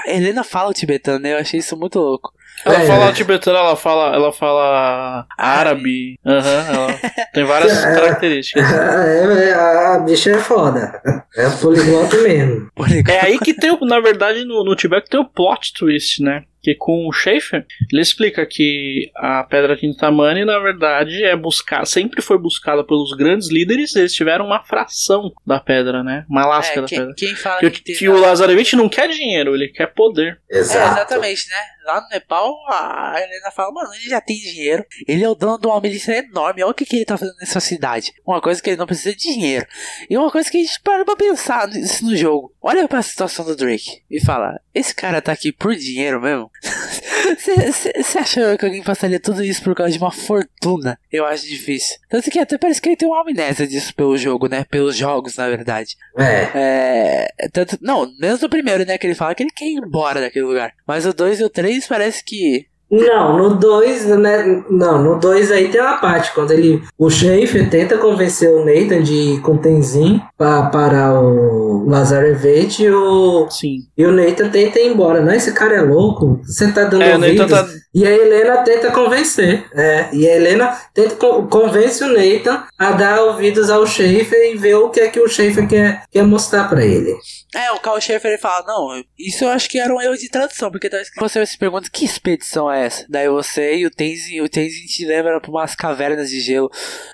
A Helena fala o tibetano, né? Eu achei isso muito louco. Ela é, fala é. tibetano, ela fala, ela fala árabe. Aham, uhum, tem várias é, características. É, é, a bicha é foda. É poliglota mesmo. É aí que tem, na verdade, no, no Tibete tem o plot twist, né? Que com o Schaefer, ele explica que a Pedra Tintamani, na verdade, é buscar, sempre foi buscada pelos grandes líderes, eles tiveram uma fração da pedra, né? Uma lasca é, da quem, pedra. Quem fala que, que, que o Lazarevich não quer dinheiro, ele quer poder. Exato. É, exatamente, né? Lá no Nepal, a Helena fala, mano, ele já tem dinheiro, ele é o dono de uma milícia enorme, olha o que, que ele tá fazendo nessa cidade. Uma coisa que ele não precisa de dinheiro. E uma coisa que a gente para pra pensar nisso no jogo. Olha pra situação do Drake e fala, esse cara tá aqui por dinheiro mesmo? Você acha que alguém passaria tudo isso por causa de uma fortuna? Eu acho difícil. Tanto que até parece que ele tem uma amnésia disso pelo jogo, né? Pelos jogos, na verdade. É. é tanto, não, mesmo o primeiro, né? Que ele fala que ele quer ir embora daquele lugar. Mas o 2 e o 3 parece que não, no 2, né? Não, no 2 aí tem uma parte, quando ele. O Schaefer tenta convencer o Nathan de ir com o Tenzin pra, para o Lazarevich e o. Sim. E o Nathan tenta ir embora. Não, esse cara é louco. Você tá dando é, ouvidos. O Nathan tá, E a Helena tenta convencer. É, e a Helena tenta co convence o Nathan a dar ouvidos ao Schaefer e ver o que é que o Schaefer quer, quer mostrar para ele. É, o Carl Schaefer ele fala, não, isso eu acho que era um erro de tradução, porque talvez você se pergunta que expedição é essa? Daí você e o Tenzin, o Tenzin te lembra pra umas cavernas de gelo.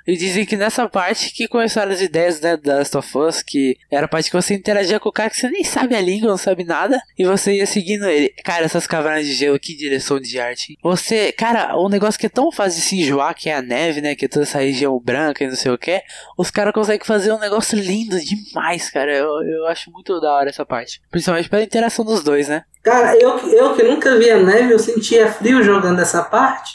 E dizem que nessa parte que começaram as ideias, né, da Last of Us, que era a parte que você interagia com o cara que você nem sabe a língua, não sabe nada, e você ia seguindo ele. Cara, essas cavernas de gelo, que direção de arte. Você, cara, um negócio que é tão fácil de se enjoar, que é a neve, né, que é toda essa região branca e não sei o que, os caras conseguem fazer um negócio lindo demais, cara. Eu, eu acho muito da hora essa parte. Principalmente pela interação dos dois, né? Cara, eu, eu que nunca vi a neve, eu sentia frio jogando essa parte.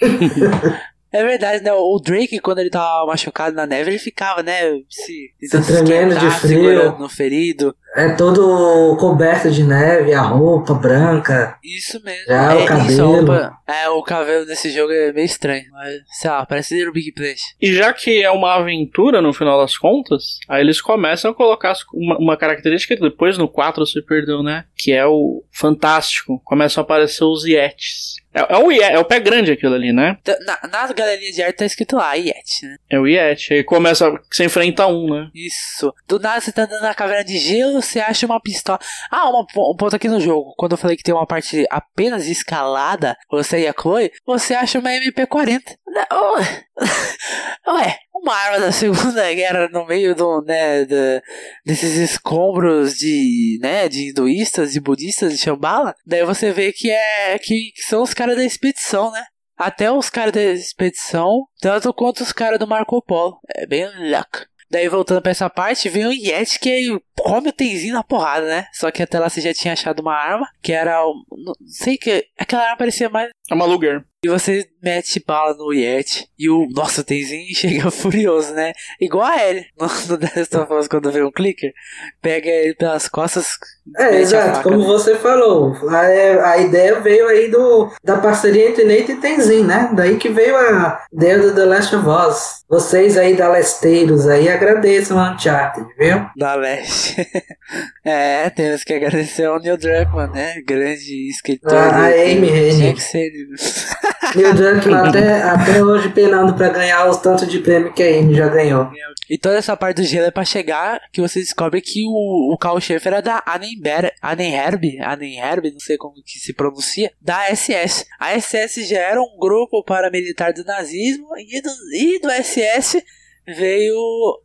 É verdade, né? O Drake, quando ele tava machucado na neve, ele ficava, né? Se, se tremendo de frio. no ferido. É todo coberto de neve, a roupa branca. Isso mesmo. Já é, o cabelo. Roupa, é, o cabelo desse jogo é meio estranho. Mas, sei lá, parece Little Big Planet. E já que é uma aventura no final das contas, aí eles começam a colocar uma, uma característica que depois no 4 se perdeu, né? Que é o fantástico. Começam a aparecer os Yetis. É, é, o, é o pé grande aquilo ali, né? Na, na galeria de arte tá escrito lá, Yeti, né? É o Yeti. Aí começa, você enfrenta um, né? Isso. Do nada você tá andando na caverna de gelo, você acha uma pistola. Ah, uma, um ponto aqui no jogo. Quando eu falei que tem uma parte apenas escalada, você e a Chloe, você acha uma MP40. Ué, uma arma da Segunda Guerra no meio do, né, de, desses escombros de, né, de hinduístas e budistas de Shambhala. Daí você vê que é que, que são os caras da expedição, né? Até os caras da expedição, tanto quanto os caras do Marco Polo. É bem louco. Daí voltando pra essa parte, vem o Yeti que come o Tenzinho na porrada, né? Só que até lá você já tinha achado uma arma, que era. Não sei que. Aquela arma parecia mais. É uma Luger. E você mete bala no Yeti. E o. Nossa, o Tenzinho chega furioso, né? Igual a ele no, no Last of Us quando vê um clicker. Pega ele pelas costas. É, exato, como você falou. A, a ideia veio aí do, da parceria entre Nate e Tenzin, né? Daí que veio a ideia do The Last of Us. Vocês aí da Lesteiros aí agradeçam a Uncharted, viu? Da Leste. é, temos que agradecer ao Neil Druckmann, né? Grande escritor. A, a Amy Hennig. Neil Druckmann até, até hoje penando pra ganhar os tantos de prêmio que a Amy já ganhou. E toda essa parte do gelo é pra chegar que você descobre que o, o Carl Schaefer é da Annenberg, Annenherb, Annenherb, não sei como que se pronuncia, da SS. A SS já era um grupo paramilitar do nazismo e do, e do SS veio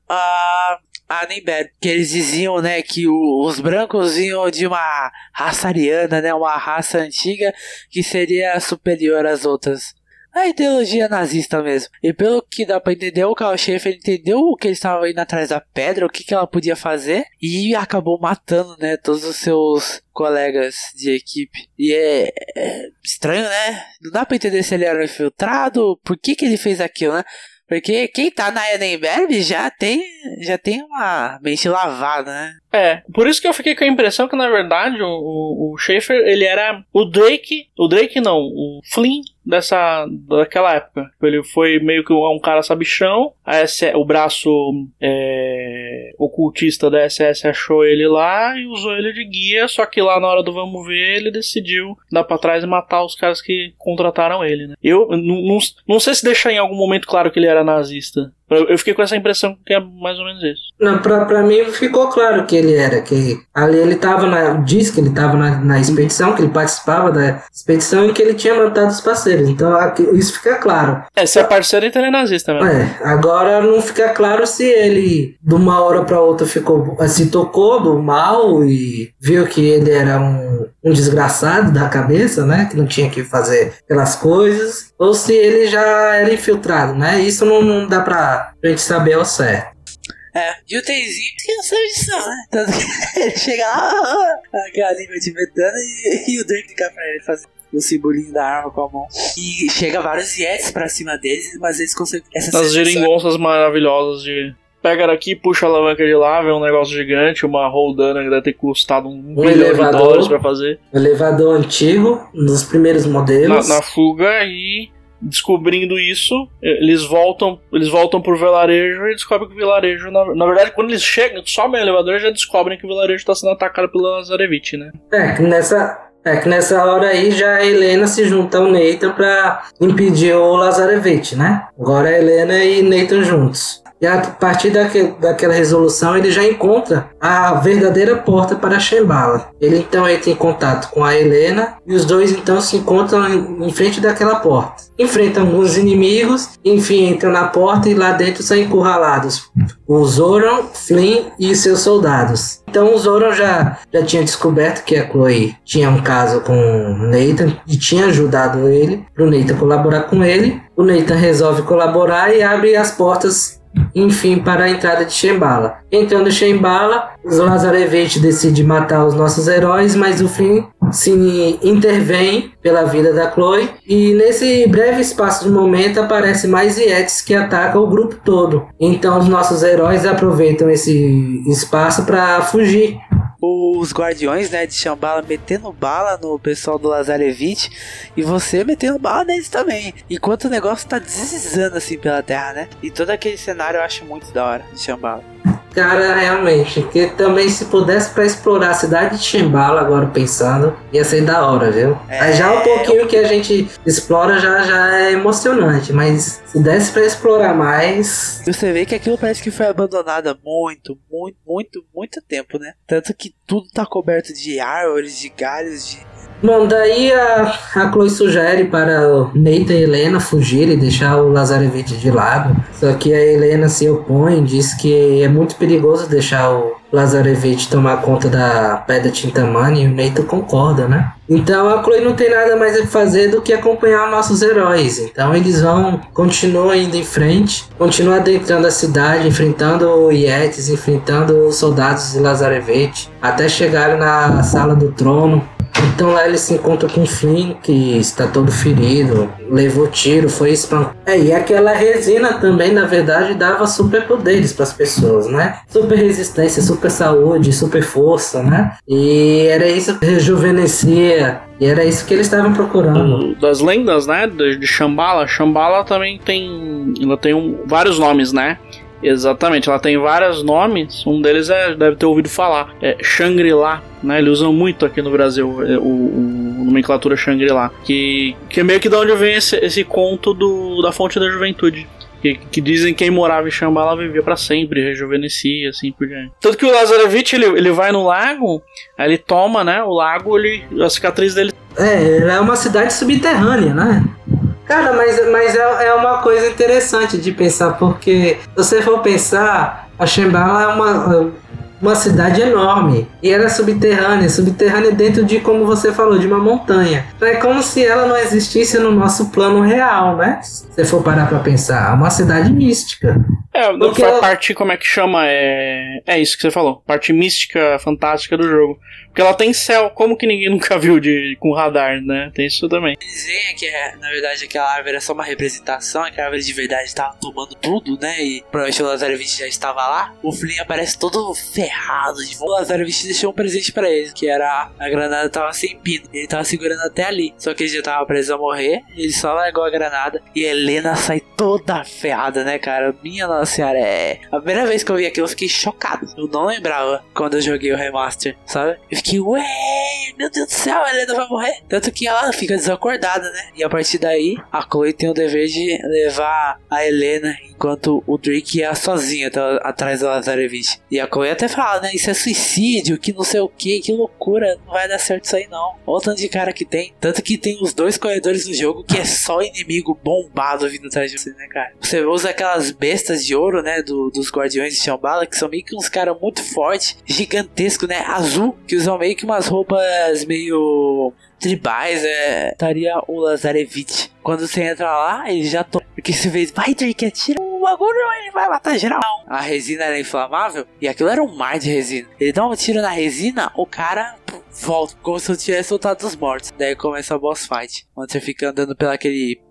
a Annenberg, que eles diziam, né, que o, os brancos vinham de uma raça ariana, né, uma raça antiga que seria superior às outras. A ideologia nazista mesmo. E pelo que dá pra entender, o Carl Schaefer entendeu o que ele estava indo atrás da pedra, o que, que ela podia fazer, e acabou matando, né, todos os seus colegas de equipe. E é, é estranho, né? Não dá pra entender se ele era infiltrado, por que, que ele fez aquilo, né? Porque quem tá na Edenberg já tem, já tem uma mente lavada, né? É, por isso que eu fiquei com a impressão que na verdade o, o, o Schaefer ele era o Drake, o Drake não, o Flynn dessa daquela época. Ele foi meio que um, cara sabichão. SS, o braço é, ocultista da SS achou ele lá e usou ele de guia. Só que lá na hora do vamos ver, ele decidiu dar para trás e matar os caras que contrataram ele. Né? Eu não, não sei se deixar em algum momento claro que ele era nazista. Eu fiquei com essa impressão que é mais ou menos isso. Não, pra, pra mim ficou claro que ele era, que ali ele tava na. Diz que ele tava na, na expedição, que ele participava da expedição e que ele tinha matado os parceiros. Então aqui, isso fica claro. É, se é parceiro, então ele é nazista mesmo. É, agora não fica claro se ele, de uma hora pra outra, ficou. se tocou do mal e viu que ele era um, um desgraçado da cabeça, né? Que não tinha que fazer aquelas coisas. Ou se ele já era infiltrado, né? Isso não, não dá pra gente saber ao certo. É, e o Tenzinho sabe disso não, né? Tanto que ele chega lá, aquela língua de metano e, e o Drake fica pra ele fazer o simbolinho da arma com a mão. E chega vários Yetis pra cima deles, mas eles conseguem. As geringonças maravilhosas de. Pega daqui, puxa a alavanca de lá, vê um negócio gigante, uma roldana que deve ter custado um, um bilhão elevador, de dólares pra fazer. Um elevador antigo, nos primeiros modelos. Na, na fuga e descobrindo isso, eles voltam, eles voltam pro vilarejo e descobrem que o vilarejo, na, na verdade, quando eles chegam, sobem o elevador, já descobrem que o vilarejo está sendo atacado pela Zarevich, né? É, nessa É que nessa hora aí já a Helena se junta ao Nathan pra impedir o Lazarevich, né? Agora a Helena e Nathan juntos. E a partir daquela resolução, ele já encontra a verdadeira porta para Shambhala. Ele então entra em contato com a Helena e os dois então se encontram em, em frente daquela porta. Enfrentam alguns inimigos, enfim, entram na porta e lá dentro são encurralados o Zoran, Flynn e seus soldados. Então o Zoran já, já tinha descoberto que a Chloe tinha um caso com o Nathan e tinha ajudado ele, para o Nathan colaborar com ele. O Nathan resolve colaborar e abre as portas enfim, para a entrada de Shambhala. Entrando em Shambhala, os decide matar os nossos heróis, mas o fim se intervém pela vida da Chloe e nesse breve espaço de momento aparece mais Yetis que atacam o grupo todo. Então os nossos heróis aproveitam esse espaço para fugir os guardiões, né, de Shambhala metendo bala no pessoal do Lazarevich e você metendo bala neles também. Enquanto o negócio tá deslizando assim pela terra, né? E todo aquele cenário eu acho muito da hora de Shambhala. Cara, realmente, que também se pudesse para explorar a cidade de Chimbala, agora pensando, ia ser da hora, viu? É... Aí já um pouquinho que a gente explora já, já é emocionante, mas se desse para explorar mais. Você vê que aquilo parece que foi abandonado há muito, muito, muito, muito tempo, né? Tanto que tudo tá coberto de árvores, de galhos, de Bom, daí a, a Chloe sugere para Nathan e Helena fugir e deixar o Lazarevich de lado. Só que a Helena se opõe, diz que é muito perigoso deixar o Lazarevich tomar conta da pedra Tintamani e o Nathan concorda, né? Então a Chloe não tem nada mais a fazer do que acompanhar nossos heróis. Então eles vão, continuam indo em frente, continuam adentrando a cidade, enfrentando Yetis, enfrentando os soldados de Lazarevich, até chegarem na sala do trono, então lá ele se encontra com o Flynn, que está todo ferido, levou tiro, foi espancado. É, e aquela resina também, na verdade, dava superpoderes para as pessoas, né? Super resistência, super saúde, super força, né? E era isso que rejuvenescia. E era isso que eles estavam procurando. Das lendas, né? De Shambhala. Shambhala também tem. Ela tem um, vários nomes, né? Exatamente, ela tem vários nomes. Um deles é, deve ter ouvido falar, é Shangri-La, né? Eles usam muito aqui no Brasil é, o, o nomenclatura Shangri-La, que, que é meio que de onde vem esse, esse conto do, da fonte da juventude. Que, que, dizem que quem morava em Shambhala vivia para sempre, rejuvenescia, assim por diante. Tanto que o Lazarevich, ele, ele vai no lago, aí ele toma, né, o lago, ele, a cicatriz dele... É, é uma cidade subterrânea, né? Cara, mas, mas é, é uma coisa interessante de pensar, porque se você for pensar, a Shambhala é uma, uma cidade enorme e era subterrânea, subterrânea dentro de, como você falou, de uma montanha. Então é como se ela não existisse no nosso plano real, né? Se você for parar pra pensar, é uma cidade mística. É, Porque ela... parte, como é que chama? É... é isso que você falou, parte mística, fantástica do jogo. Porque ela tem céu, como que ninguém nunca viu de, com radar, né? Tem isso também. Dizem que, é, na verdade, aquela árvore era só uma representação, que a árvore de verdade estava tomando tudo, né? E provavelmente o Lazarevich já estava lá. O Flynn aparece todo ferrado. De... O Lazarevich deixou um presente para ele, que era a granada tava sem pino. Ele tava segurando até ali. Só que ele já tava preso a morrer. Ele só largou a granada. E a Helena sai toda ferrada, né, cara? Minha nossa senhora, é. A primeira vez que eu vi aquilo, eu fiquei chocado. Eu não lembrava quando eu joguei o remaster, sabe? Eu fiquei, ué, meu Deus do céu, a Helena vai morrer. Tanto que ela fica desacordada, né? E a partir daí, a Chloe tem o dever de levar a Helena enquanto o Drake ia sozinho atrás do Lazarevich. E a Chloe até fala, né? Isso é suicídio, que não sei o que, que loucura, não vai dar certo isso aí não. Olha o tanto de cara que tem. Tanto que tem os dois corredores do jogo que é só inimigo bombado vindo atrás de você, né, cara? Você usa aquelas bestas de ouro, né? Do, dos Guardiões de Shambhala, que são meio que uns caras muito fortes, gigantescos, né? Azul, que usam meio que umas roupas meio tribais, é, estaria o Lazarevich. Quando você entra lá, ele já to... Porque você vê, vai Drake, atira o bagulho, ele vai matar geral. A resina era inflamável e aquilo era um mar de resina. Ele dá um tiro na resina, o cara volta, como se eu tivesse soltado os mortos. Daí começa a boss fight, onde você fica andando pelo aquele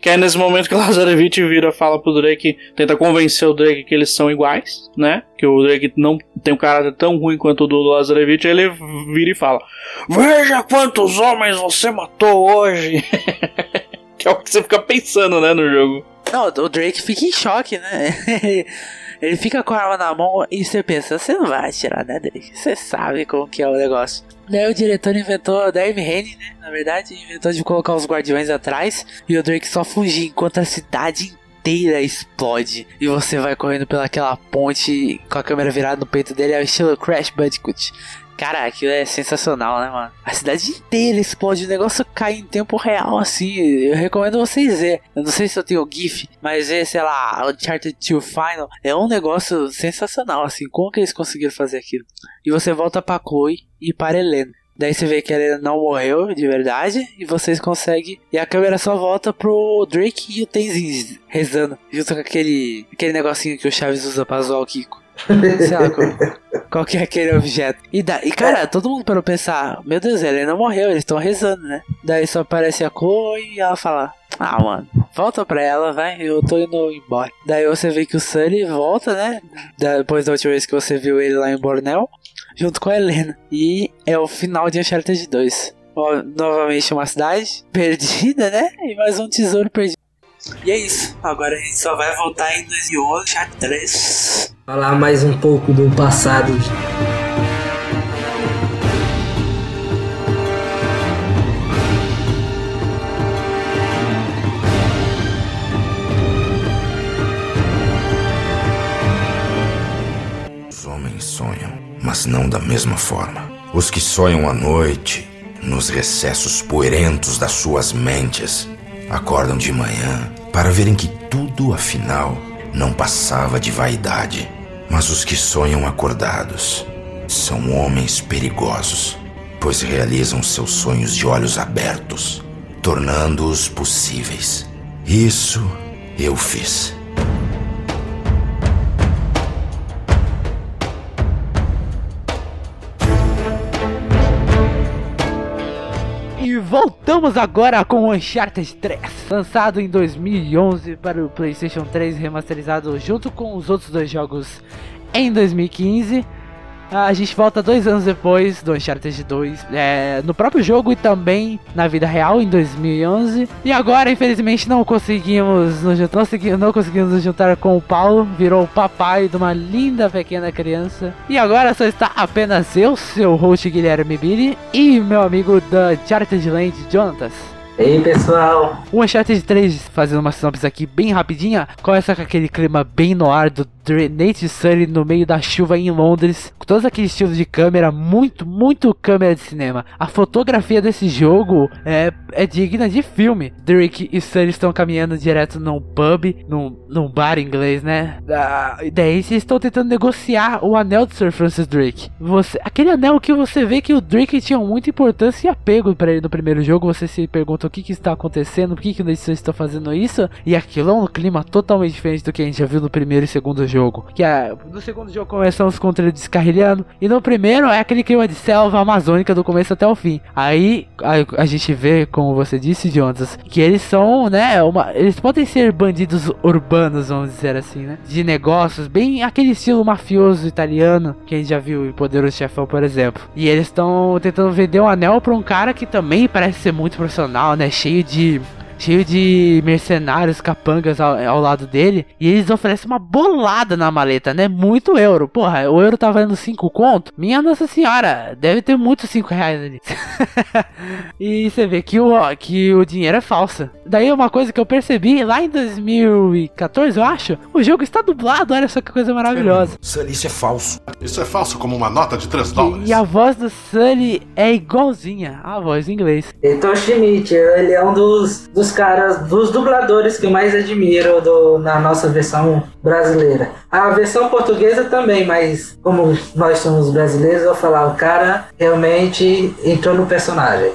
que é nesse momento que o Lazarevich vira fala pro Drake, tenta convencer o Drake que eles são iguais, né? Que o Drake não tem um caráter tão ruim quanto o do Lazarevich, ele vira e fala: Veja quantos homens você matou hoje! que é o que você fica pensando, né, no jogo. Não, o Drake fica em choque, né? Ele fica com a arma na mão e você pensa, você não vai atirar, né, Drake? Você sabe como que é o negócio. Daí o diretor inventou, Dave Haney, né, na verdade, inventou de colocar os guardiões atrás e o Drake só fugir enquanto a cidade inteira explode e você vai correndo pelaquela ponte com a câmera virada no peito dele, é o estilo Crash Bandicoot. Cara, aquilo é sensacional, né, mano? A cidade inteira explode, o negócio cai em tempo real, assim. Eu recomendo vocês ver. Eu não sei se eu tenho GIF, mas ver, sei lá, Uncharted 2 Final é um negócio sensacional, assim. Como que eles conseguiram fazer aquilo? E você volta pra Chloe e para Helena. Daí você vê que ela não morreu de verdade e vocês conseguem. E a câmera só volta pro Drake e o Tenzin rezando, junto com aquele, aquele negocinho que o Chaves usa pra zoar o Kiko. Sei lá qual, que é aquele objeto. E, da, e cara, todo mundo parou pensar: Meu Deus, ele não morreu, eles estão rezando, né? Daí só aparece a Chloe e ela fala: Ah, mano, volta pra ela, vai, eu tô indo embora. Daí você vê que o Sully volta, né? Depois da última vez que você viu ele lá em Bornel, junto com a Helena. E é o final de Uncharted 2. Ó, novamente uma cidade perdida, né? E mais um tesouro perdido. E é isso. Agora a gente só vai voltar em 2011, Uncharted 3. Falar mais um pouco do passado. Os homens sonham, mas não da mesma forma. Os que sonham à noite, nos recessos poeirentos das suas mentes, acordam de manhã para verem que tudo, afinal, não passava de vaidade. Mas os que sonham acordados são homens perigosos, pois realizam seus sonhos de olhos abertos, tornando-os possíveis. Isso eu fiz. Voltamos agora com Uncharted 3, lançado em 2011 para o PlayStation 3, remasterizado junto com os outros dois jogos em 2015. A gente volta dois anos depois do Uncharted 2, é, no próprio jogo e também na vida real em 2011. E agora, infelizmente, não conseguimos nos não consegui- não conseguimos nos juntar com o Paulo, virou o papai de uma linda pequena criança. E agora só está apenas eu, seu host Guilherme Billy, e meu amigo da Uncharted Land, Jonatas. E aí, pessoal? O Uncharted 3, fazendo uma sinopse aqui bem rapidinha, começa com aquele clima bem no ar do Nate Sully no meio da chuva em Londres, com todos aqueles estilos de câmera, muito, muito câmera de cinema. A fotografia desse jogo é, é digna de filme. Drake e Sully estão caminhando direto num pub, num, num bar inglês, né? Ah, daí vocês estão tentando negociar o anel de Sir Francis Drake. Você, aquele anel que você vê que o Drake tinha muita importância e apego para ele no primeiro jogo, você se pergunta o que, que está acontecendo, por que, que eles estão fazendo isso, e aquilo é um clima totalmente diferente do que a gente já viu no primeiro e segundo jogo. Que é, no segundo jogo começamos com o trailer descarrilhando, e no primeiro é aquele clima de selva amazônica do começo até o fim. Aí a, a gente vê, como você disse, Jonas, que eles são, né, uma, eles podem ser bandidos urbanos, vamos dizer assim, né, de negócios, bem aquele estilo mafioso italiano que a gente já viu em Poderoso Chefão, por exemplo. E eles estão tentando vender um anel pra um cara que também parece ser muito profissional, né, cheio de cheio de mercenários capangas ao, ao lado dele. E eles oferecem uma bolada na maleta, né? Muito euro. Porra, o euro tá valendo 5 conto. Minha Nossa Senhora, deve ter muitos 5 reais ali. e você vê que o, que o dinheiro é falso. Daí uma coisa que eu percebi lá em 2014, eu acho. O jogo está dublado, olha só que coisa maravilhosa. Sully, isso é falso. Isso é falso como uma nota de 3 dólares. E a voz do Sully é igualzinha à voz em inglês. Heitor Schmidt, ele é um dos, dos caras, dos dubladores que eu mais admiro do, na nossa versão brasileira. A versão portuguesa também, mas como nós somos brasileiros, eu vou falar, o cara realmente entrou no personagem.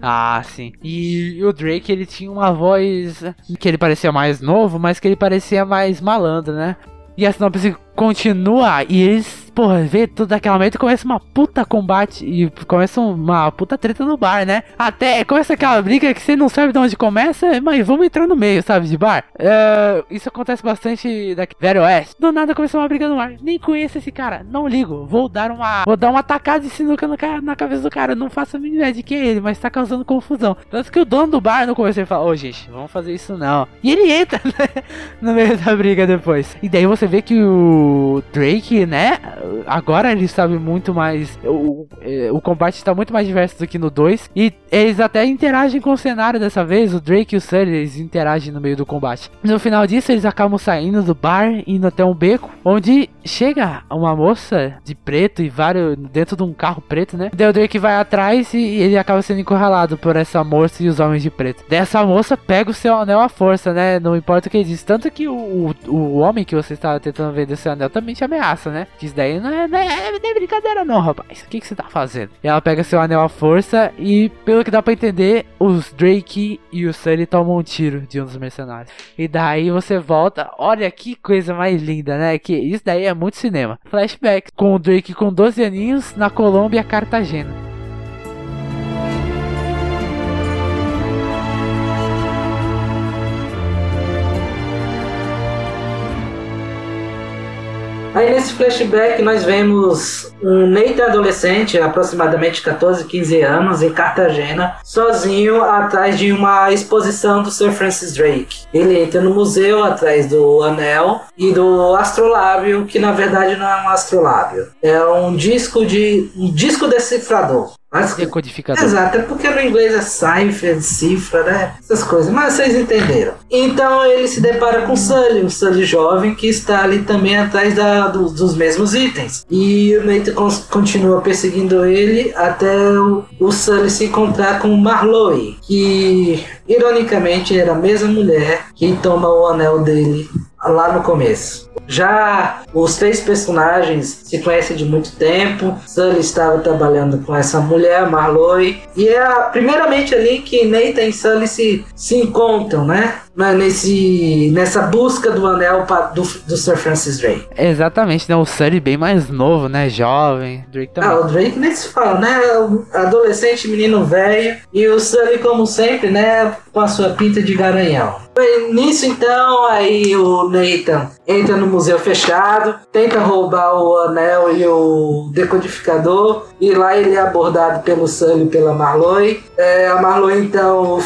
Ah, sim. E o Drake, ele tinha uma voz que ele parecia mais novo, mas que ele parecia mais malandro, né? E a sinopse continua e eles porra, vê tudo daquela e começa uma puta combate e começa uma puta treta no bar, né? Até começa aquela briga que você não sabe de onde começa, mas vamos entrar no meio, sabe, de bar. É, isso acontece bastante daqui, Velho Oeste. Do nada começou uma briga no bar. Nem conheço esse cara, não ligo. Vou dar uma, vou dar uma tacada de sinuca na, na cabeça do cara. Não faço a mínima ideia de quem é ele, mas tá causando confusão. Tanto que o dono do bar no começo ele fala: Ô, oh, gente, vamos fazer isso não. E ele entra né, no meio da briga depois. E daí você vê que o Drake, né? Agora ele sabe muito mais. O, o combate está muito mais diverso do que no 2. E eles até interagem com o cenário dessa vez. O Drake e o Sully eles interagem no meio do combate. No final disso, eles acabam saindo do bar, indo até um beco, onde chega uma moça de preto e vários. dentro de um carro preto, né? Daí o Drake vai atrás e ele acaba sendo encurralado por essa moça e os homens de preto. Dessa moça pega o seu anel à força, né? Não importa o que diz. Tanto que o, o, o homem que você estava tentando vender seu anel também te ameaça, né? Que isso não é, não é, não é brincadeira, não, rapaz. O que, que você tá fazendo? E ela pega seu anel à força e, pelo que dá pra entender, os Drake e o Sully tomam um tiro de um dos mercenários. E daí você volta. Olha que coisa mais linda, né? Que isso daí é muito cinema. Flashback com o Drake com 12 aninhos na Colômbia, Cartagena. Aí nesse flashback nós vemos um Nathan adolescente, aproximadamente 14, 15 anos, em Cartagena, sozinho atrás de uma exposição do Sir Francis Drake. Ele entra no museu atrás do anel e do astrolábio, que na verdade não é um astrolábio, é um disco de um disco decifrador. Mas, decodificador. Exato, é porque no inglês é cipher, cifra, né? Essas coisas. Mas vocês entenderam. Então ele se depara com o Sully, um Sully jovem que está ali também atrás da, do, dos mesmos itens. E o Nathan continua perseguindo ele até o, o Sully se encontrar com Marlowe, que ironicamente era a mesma mulher que toma o anel dele lá no começo. Já os três personagens se conhecem de muito tempo. Sully estava trabalhando com essa mulher, Marlowe, e é primeiramente ali que Nathan e Sully se, se encontram, né? Nesse, nessa busca do anel pra, do, do Sir Francis Drake. Exatamente, né? O Sully bem mais novo, né? Jovem. Drake também. Ah, o Drake nem se fala, né? Adolescente, menino velho. E o Sully, como sempre, né? Com a sua pinta de garanhão. Nisso então, aí o Nathan entra no museu fechado, tenta roubar o anel e o decodificador, e lá ele é abordado pelo Sully e pela Marlowe. É, a Marlowe então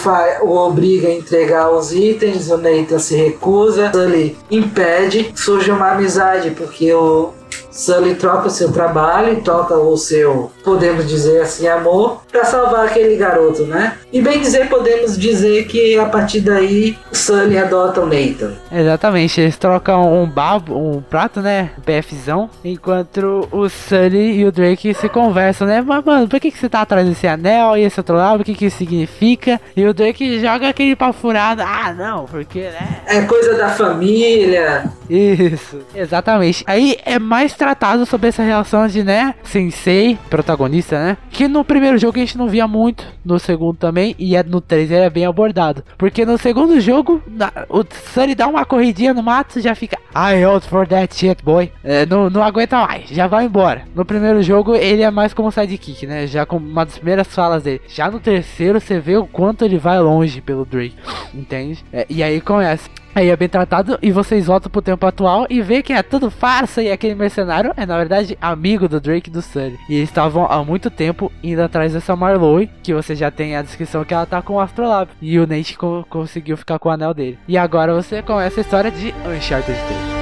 o, obriga a entregar os itens, o Nathan se recusa, Sully impede, surge uma amizade, porque o, Sully troca o seu trabalho e troca o seu, podemos dizer assim, amor para salvar aquele garoto, né? E bem dizer, podemos dizer que a partir daí Sully adota o Nathan. Exatamente, eles trocam um babo, um prato, né? Um PFzão, enquanto o Sully e o Drake se conversam, né? Mas, mano, por que, que você tá atrás desse anel e esse outro lado? O que, que isso significa? E o Drake joga aquele pau furado. Ah, não, porque, né? É coisa da família. Isso, exatamente. Aí é mais tratado sobre essa relação de, né, sensei, protagonista, né? Que no primeiro jogo a gente não via muito, no segundo também, e é no 3 ele é bem abordado. Porque no segundo jogo, o Sunny dá uma corridinha no mato já fica, I out for that shit, boy. É, não, não aguenta mais, já vai embora. No primeiro jogo ele é mais como sidekick, né? Já com uma das primeiras falas dele. Já no terceiro você vê o quanto ele vai longe pelo Drake, entende? É, e aí começa. Aí é bem tratado e vocês voltam pro tempo atual e vê que é tudo farsa e aquele mercenário é na verdade amigo do Drake e do Sully. E eles estavam há muito tempo indo atrás dessa Marlowe, que você já tem a descrição que ela tá com o Astrolabe. E o Nate co conseguiu ficar com o anel dele. E agora você começa a história de Uncharted 3.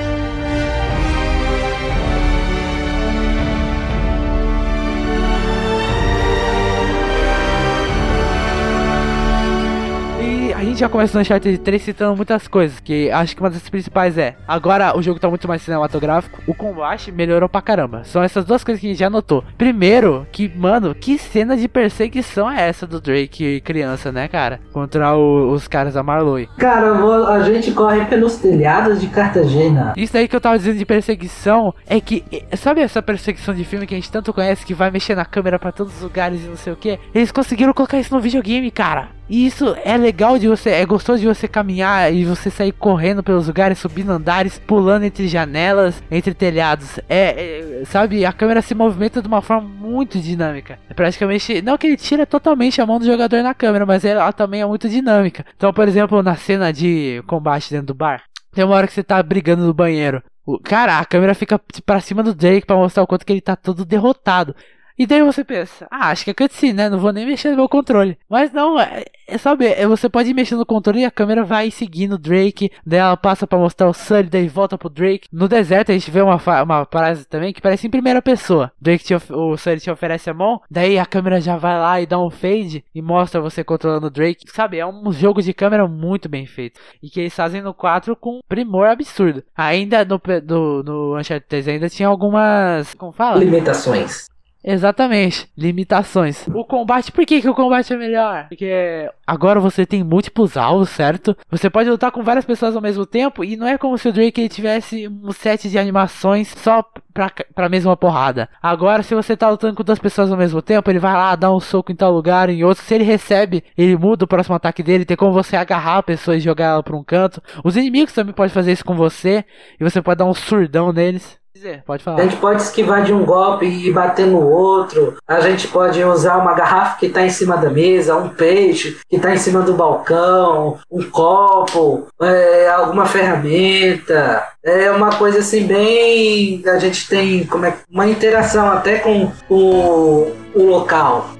Gente já começa no Uncharted 3 citando muitas coisas, que acho que uma das principais é, agora o jogo tá muito mais cinematográfico, o combate melhorou pra caramba. São essas duas coisas que a gente já notou. Primeiro, que, mano, que cena de perseguição é essa do Drake criança, né, cara? Contra o, os caras da Marlowe. Cara, a gente corre pelos telhados de Cartagena. Isso aí que eu tava dizendo de perseguição é que, sabe essa perseguição de filme que a gente tanto conhece, que vai mexer na câmera para todos os lugares e não sei o que? Eles conseguiram colocar isso no videogame, cara. E isso é legal de você, é gostoso de você caminhar e você sair correndo pelos lugares, subindo andares, pulando entre janelas, entre telhados. É, é sabe, a câmera se movimenta de uma forma muito dinâmica. É praticamente, não que ele tira totalmente a mão do jogador na câmera, mas ela também é muito dinâmica. Então, por exemplo, na cena de combate dentro do bar, tem uma hora que você tá brigando no banheiro. Cara, a câmera fica pra cima do Drake para mostrar o quanto que ele tá todo derrotado. E daí você pensa, ah, acho que é cutscene, né? Não vou nem mexer no meu controle. Mas não, é, é sabe, é, você pode ir mexendo no controle e a câmera vai seguindo o Drake. Daí ela passa para mostrar o Sully, daí volta pro Drake. No deserto a gente vê uma, uma frase também que parece em primeira pessoa. Drake te, o Sully te oferece a mão, daí a câmera já vai lá e dá um fade e mostra você controlando o Drake. Sabe, é um jogo de câmera muito bem feito. E que eles fazem no 4 com primor absurdo. Ainda no, no, no Uncharted 3 ainda tinha algumas. Como fala? Limitações. Exatamente, limitações. O combate, por que, que o combate é melhor? Porque agora você tem múltiplos alvos, certo? Você pode lutar com várias pessoas ao mesmo tempo e não é como se o Drake tivesse um set de animações só pra, pra mesma porrada. Agora, se você tá lutando com duas pessoas ao mesmo tempo, ele vai lá dar um soco em tal lugar, em outro. Se ele recebe, ele muda o próximo ataque dele. Tem como você agarrar a pessoa e jogar ela pra um canto. Os inimigos também podem fazer isso com você e você pode dar um surdão neles dizer, pode falar. A gente pode esquivar de um golpe e bater no outro. A gente pode usar uma garrafa que está em cima da mesa, um peixe que está em cima do balcão, um copo, é, alguma ferramenta. É uma coisa assim bem. A gente tem como é, uma interação até com o, o local.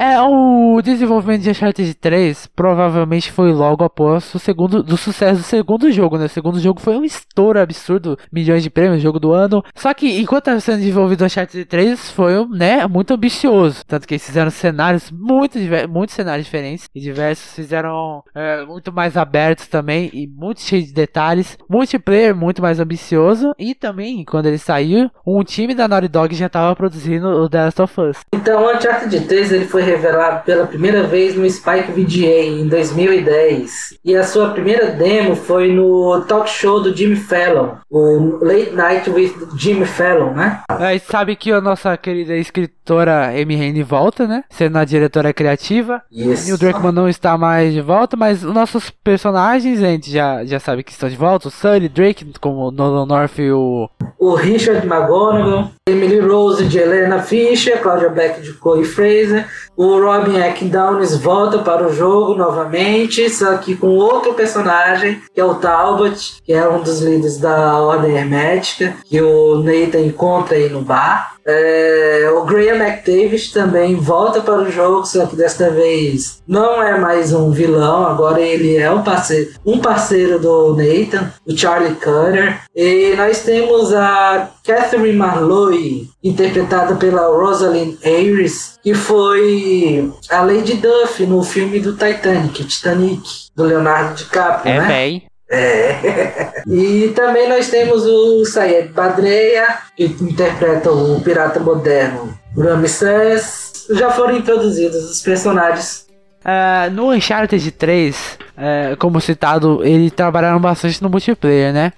É, o desenvolvimento de Uncharted 3 provavelmente foi logo após o segundo do sucesso do segundo jogo, né? O segundo jogo foi um estouro absurdo, milhões de prêmios, jogo do ano. Só que enquanto estava sendo desenvolvido o Uncharted 3, foi, né, muito ambicioso. Tanto que eles fizeram cenários muito, muitos cenários diferentes e diversos, fizeram é, muito mais abertos também e muito cheio de detalhes. Multiplayer muito mais ambicioso e também, quando ele saiu, um time da Naughty Dog já estava produzindo o The Last of Us. Então o Uncharted 3 ele foi revelado pela primeira vez no Spike VGA em 2010. E a sua primeira demo foi no talk show do Jimmy Fallon, o Late Night with Jimmy Fallon, né? É, sabe que a nossa querida escritora Amy Hennig volta, né? Sendo a diretora criativa. Isso. E o Druckmann não está mais de volta, mas os nossos personagens, a gente já, já sabe que estão de volta. O Sully, Drake, como o Nolan North e o... O Richard McGonagall, Emily Rose de Helena Fisher, Claudia Beck de Chloe Fraser, o Robin Downes volta para o jogo novamente, só que com outro personagem, que é o Talbot, que é um dos líderes da Ordem Hermética, que o Nathan encontra aí no bar. É, o Graham McTavish também volta para o jogo, só que desta vez não é mais um vilão, agora ele é um parceiro, um parceiro do Nathan, o Charlie Cutter. E nós temos a Catherine Marlowe, interpretada pela Rosalind Ayres, que foi a Lady Duff no filme do Titanic, Titanic, do Leonardo DiCaprio, é, né? Véi. É. e também nós temos o Sayed Badreia, que interpreta o pirata moderno Ramsés. Já foram introduzidos os personagens. Uh, no Uncharted 3, uh, como citado, eles trabalharam bastante no multiplayer, né?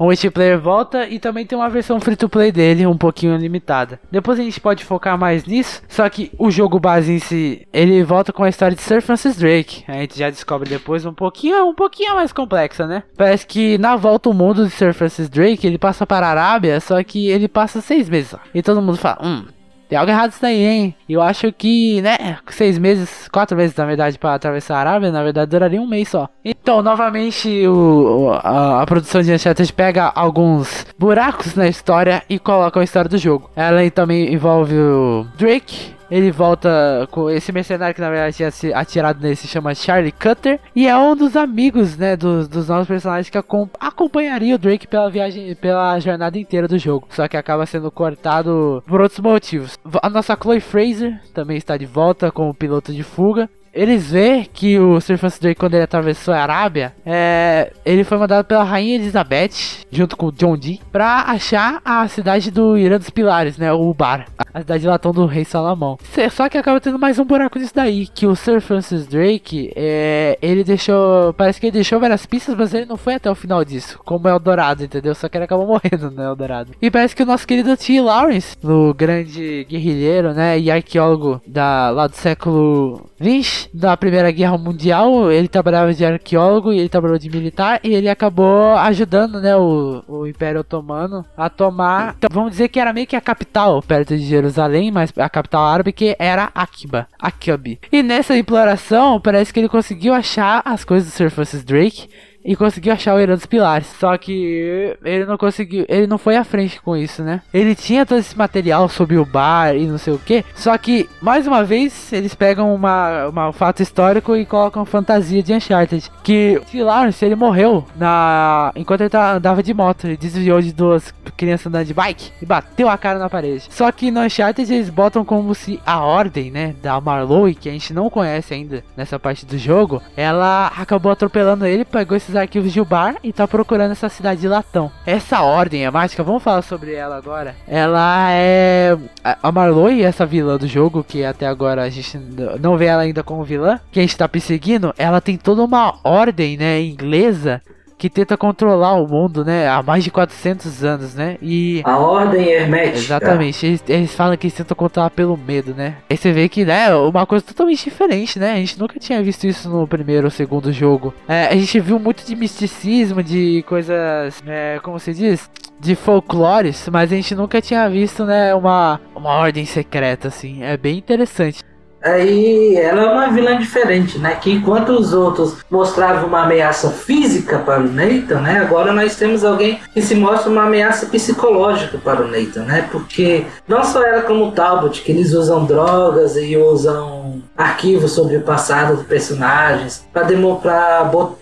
O multiplayer volta e também tem uma versão free to play dele, um pouquinho limitada. Depois a gente pode focar mais nisso, só que o jogo base em si, ele volta com a história de Sir Francis Drake. A gente já descobre depois um pouquinho, um pouquinho mais complexa, né? Parece que na volta ao mundo de Sir Francis Drake, ele passa para a Arábia, só que ele passa seis meses lá. E todo mundo fala, hum, tem algo errado isso daí, hein? Eu acho que, né, seis meses, quatro meses na verdade, para atravessar a Arábia, na verdade duraria um mês só. Então, novamente, o, a, a, produção de Uncharted pega alguns buracos na história e coloca a história do jogo. Ela também envolve o Drake, ele volta com esse mercenário que na verdade tinha se atirado nele, se chama Charlie Cutter. E é um dos amigos, né, dos, dos novos personagens que acompanharia o Drake pela viagem, pela jornada inteira do jogo. Só que acaba sendo cortado por outros motivos. A nossa Chloe Fraser também está de volta como piloto de fuga eles vê que o Sir Francis Drake, quando ele atravessou a Arábia, é, ele foi mandado pela Rainha Elizabeth, junto com John Dee, pra achar a cidade do Irã dos Pilares, né, o Bar. A cidade de latão do rei Salomão. Só que acaba tendo mais um buraco disso daí, que o Sir Francis Drake, é, ele deixou, parece que ele deixou várias pistas, mas ele não foi até o final disso, como é o Dourado, entendeu? Só que ele acabou morrendo no Eldorado. E parece que o nosso querido T. Lawrence, no grande guerrilheiro, né, e arqueólogo da, lá do século 20, da Primeira Guerra Mundial, ele trabalhava de arqueólogo e ele trabalhou de militar, e ele acabou ajudando, né, o, o Império Otomano a tomar, então, vamos dizer que era meio que a capital perto de Jerusalém, mas a capital árabe que era Akiba, Akibi. E nessa exploração, parece que ele conseguiu achar as coisas do Sir Francis Drake e conseguiu achar o Herói dos Pilares. Só que ele não conseguiu, ele não foi à frente com isso, né? Ele tinha todo esse material sobre o bar e não sei o que. Só que, mais uma vez, eles pegam uma, uma um fato histórico e colocam fantasia de Uncharted. Que Lawrence, ele morreu na enquanto ele andava de moto. Ele desviou de duas crianças andando de bike e bateu a cara na parede. Só que no Uncharted eles botam como se a ordem, né, da Marlowe, que a gente não conhece ainda nessa parte do jogo, ela acabou atropelando ele, pegou esses arquivos de bar e tá procurando essa cidade de Latão. Essa ordem é mágica, vamos falar sobre ela agora. Ela é a Marlowe, essa vilã do jogo, que até agora a gente não vê ela ainda como vilã, que a gente tá perseguindo, ela tem toda uma ordem, né, inglesa que tenta controlar o mundo, né? Há mais de 400 anos, né? E. A ordem hermética. Exatamente. Eles, eles falam que eles tentam controlar pelo medo, né? Aí você vê que, né? Uma coisa totalmente diferente, né? A gente nunca tinha visto isso no primeiro ou segundo jogo. É, a gente viu muito de misticismo, de coisas. É, como se diz? de folclores, mas a gente nunca tinha visto, né, uma, uma ordem secreta, assim. É bem interessante. Aí ela é uma vilã diferente, né? Que enquanto os outros mostravam uma ameaça física para o Nathan, né? Agora nós temos alguém que se mostra uma ameaça psicológica para o Nathan, né? Porque não só ela como o Talbot, que eles usam drogas e usam arquivos sobre o passado dos personagens para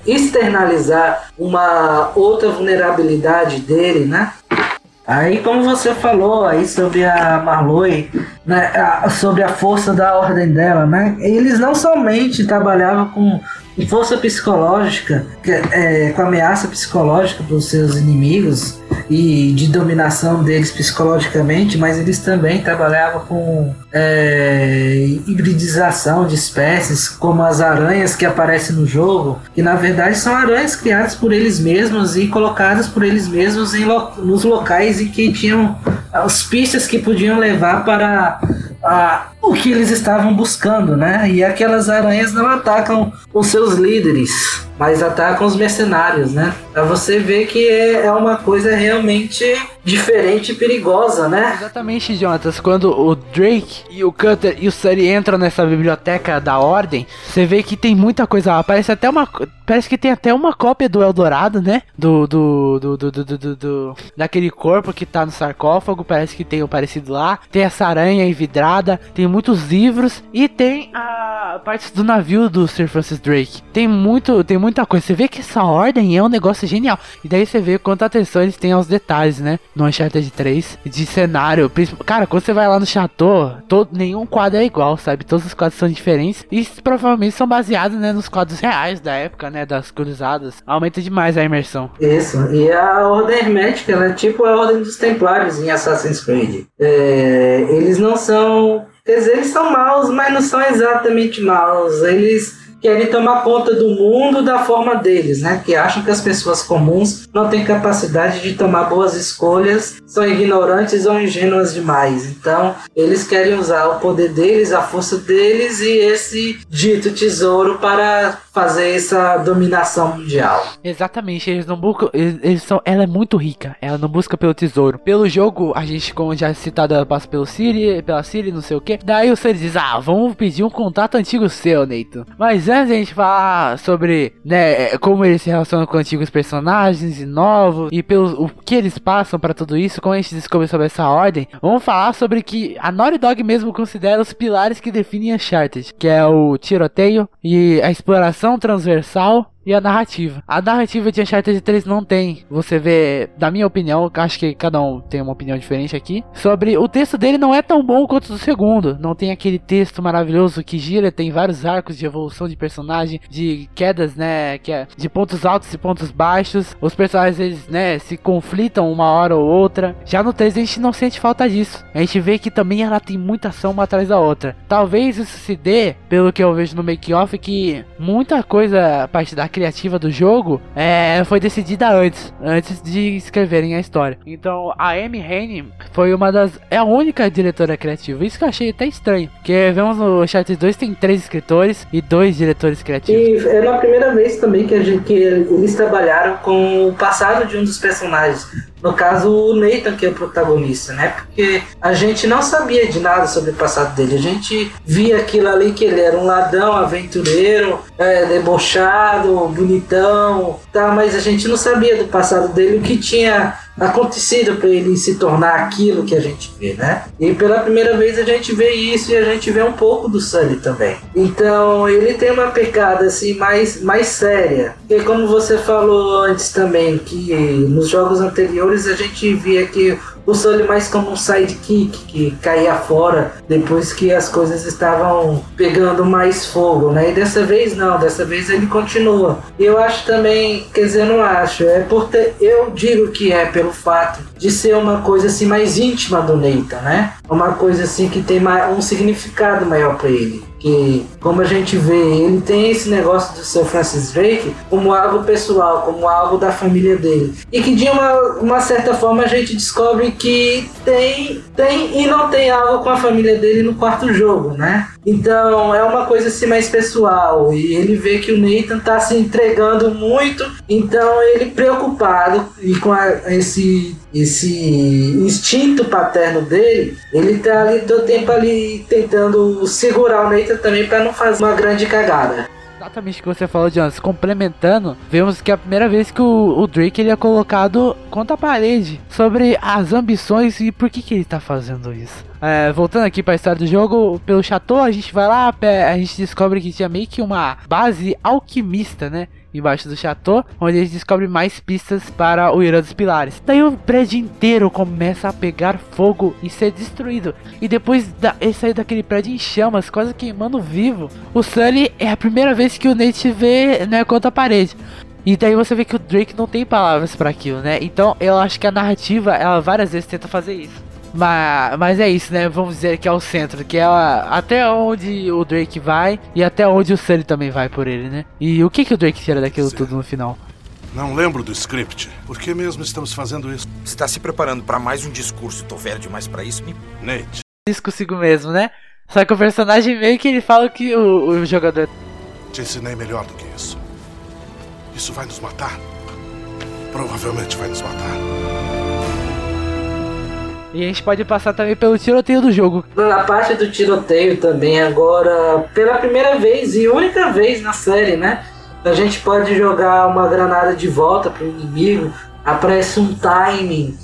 externalizar uma outra vulnerabilidade dele, né? Aí, como você falou aí sobre a Marlowe, né, sobre a força da ordem dela, né? Eles não somente trabalhavam com força psicológica, é, com ameaça psicológica para os seus inimigos e de dominação deles psicologicamente, mas eles também trabalhavam com é, hibridização de espécies, como as aranhas que aparecem no jogo, que na verdade são aranhas criadas por eles mesmos e colocadas por eles mesmos em lo nos locais em que tinham as pistas que podiam levar para a, o que eles estavam buscando, né? E aquelas aranhas não atacam os seus líderes, mas atacam os mercenários, né? Pra você ver que é, é uma coisa realmente diferente e perigosa, né? Exatamente, Jonatas. Quando o Drake e o Cutter e o Sully entram nessa biblioteca da Ordem, você vê que tem muita coisa lá. Parece até uma. Parece que tem até uma cópia do Eldorado, né? Do. Do. Do. Do. Do. do, do daquele corpo que tá no sarcófago. Parece que tem o parecido lá. Tem essa aranha envidrada. Tem muitos livros. E tem a parte do navio do Sir Francis Drake. Tem muito. Tem muita coisa. Você vê que essa ordem é um negócio genial. E daí você vê quanta atenção eles têm aos detalhes, né? no Uncharted 3 de cenário. Cara, quando você vai lá no chateau, todo, nenhum quadro é igual, sabe? Todos os quadros são diferentes e provavelmente são baseados né, nos quadros reais da época, né? Das cruzadas. Aumenta demais a imersão. Isso, e a Ordem Hermética, né? Tipo a Ordem dos Templários em Assassin's Creed. É, eles não são. Quer dizer, eles são maus, mas não são exatamente maus. Eles querem tomar conta do mundo da forma deles, né? Que acham que as pessoas comuns não têm capacidade de tomar boas escolhas, são ignorantes ou ingênuas demais. Então, eles querem usar o poder deles, a força deles e esse dito tesouro para fazer essa dominação mundial. Exatamente, eles não buscam, eles, eles, são, ela é muito rica, ela não busca pelo tesouro. Pelo jogo, a gente, como já citado, ela passa pelo Siri, pela Siri, não sei o que. Daí o Siri diz: "Ah, vamos pedir um contato antigo seu, Neito". Mas antes a gente falar sobre, né, como eles se relacionam com antigos personagens e novos e pelo o que eles passam para tudo isso, como a gente descobre sobre essa ordem, vamos falar sobre que a Naughty Dog mesmo considera os pilares que definem Uncharted, que é o tiroteio e a exploração transversal e a narrativa. A narrativa de Uncharted 3 não tem. Você vê, na minha opinião, acho que cada um tem uma opinião diferente aqui, sobre o texto dele não é tão bom quanto o do segundo. Não tem aquele texto maravilhoso que gira, tem vários arcos de evolução de personagem, de quedas, né, que é de pontos altos e pontos baixos. Os personagens eles, né, se conflitam uma hora ou outra. Já no 3 a gente não sente falta disso. A gente vê que também ela tem muita ação uma atrás da outra. Talvez isso se dê, pelo que eu vejo no make-off, que muita coisa, a parte da criativa do jogo, é, foi decidida antes, antes de escreverem a história. Então a Amy Hennig foi uma das. é a única diretora criativa. Isso que eu achei até estranho. Porque vemos no Chat 2 tem três escritores e dois diretores criativos. E é a primeira vez também que, a gente, que eles trabalharam com o passado de um dos personagens. No caso, o Nathan, que é o protagonista, né? Porque a gente não sabia de nada sobre o passado dele. A gente via aquilo ali que ele era um ladrão, aventureiro, é, debochado, bonitão, tá? Mas a gente não sabia do passado dele, o que tinha acontecido para ele se tornar aquilo que a gente vê, né? E pela primeira vez a gente vê isso e a gente vê um pouco do Sully também. Então ele tem uma pegada assim mais, mais séria. E como você falou antes também, que nos jogos anteriores a gente via que o Sully mais como um sidekick que caía fora depois que as coisas estavam pegando mais fogo, né? E dessa vez não, dessa vez ele continua. Eu acho também, quer dizer, não acho, é por ter, eu digo que é pelo fato de ser uma coisa assim mais íntima do Nathan, né? Uma coisa assim que tem um significado maior para ele que, como a gente vê, ele tem esse negócio do seu Francis Drake como algo pessoal, como algo da família dele. E que de uma, uma certa forma a gente descobre que tem, tem e não tem algo com a família dele no quarto jogo, né? Então é uma coisa assim mais pessoal. E ele vê que o Nathan tá se entregando muito, então ele preocupado e com a, esse esse instinto paterno dele, ele tá ali todo tempo ali tentando segurar o Nathan também para não fazer uma grande cagada. Exatamente o que você falou, Jonas. Complementando, vemos que é a primeira vez que o, o, Drake ele é colocado contra a parede sobre as ambições e por que, que ele tá fazendo isso. É, voltando aqui para a história do jogo, pelo Chateau, a gente vai lá, a gente descobre que tinha meio que uma base alquimista, né? Embaixo do chateau, onde eles descobrem mais pistas para o Irã dos Pilares. Daí o prédio inteiro começa a pegar fogo e ser destruído. E depois da, ele sair daquele prédio em chamas, quase queimando vivo. O Sully é a primeira vez que o Nate vê né, contra a parede. E daí você vê que o Drake não tem palavras para aquilo, né? Então eu acho que a narrativa, ela várias vezes tenta fazer isso. Mas, mas é isso, né? Vamos dizer que é o centro, que é a, até onde o Drake vai e até onde o Sully também vai por ele, né? E o que, que o Drake tira daquilo Sim. tudo no final? Não lembro do script. Por que mesmo estamos fazendo isso? Você está se preparando para mais um discurso. Tô velho demais para isso, me... Nate. Isso consigo mesmo, né? Só que o personagem meio que ele fala que o, o jogador. Te ensinei melhor do que isso. Isso vai nos matar. Provavelmente vai nos matar. E a gente pode passar também pelo tiroteio do jogo. Na parte do tiroteio também, agora, pela primeira vez e única vez na série, né? A gente pode jogar uma granada de volta pro inimigo, aparece um timing.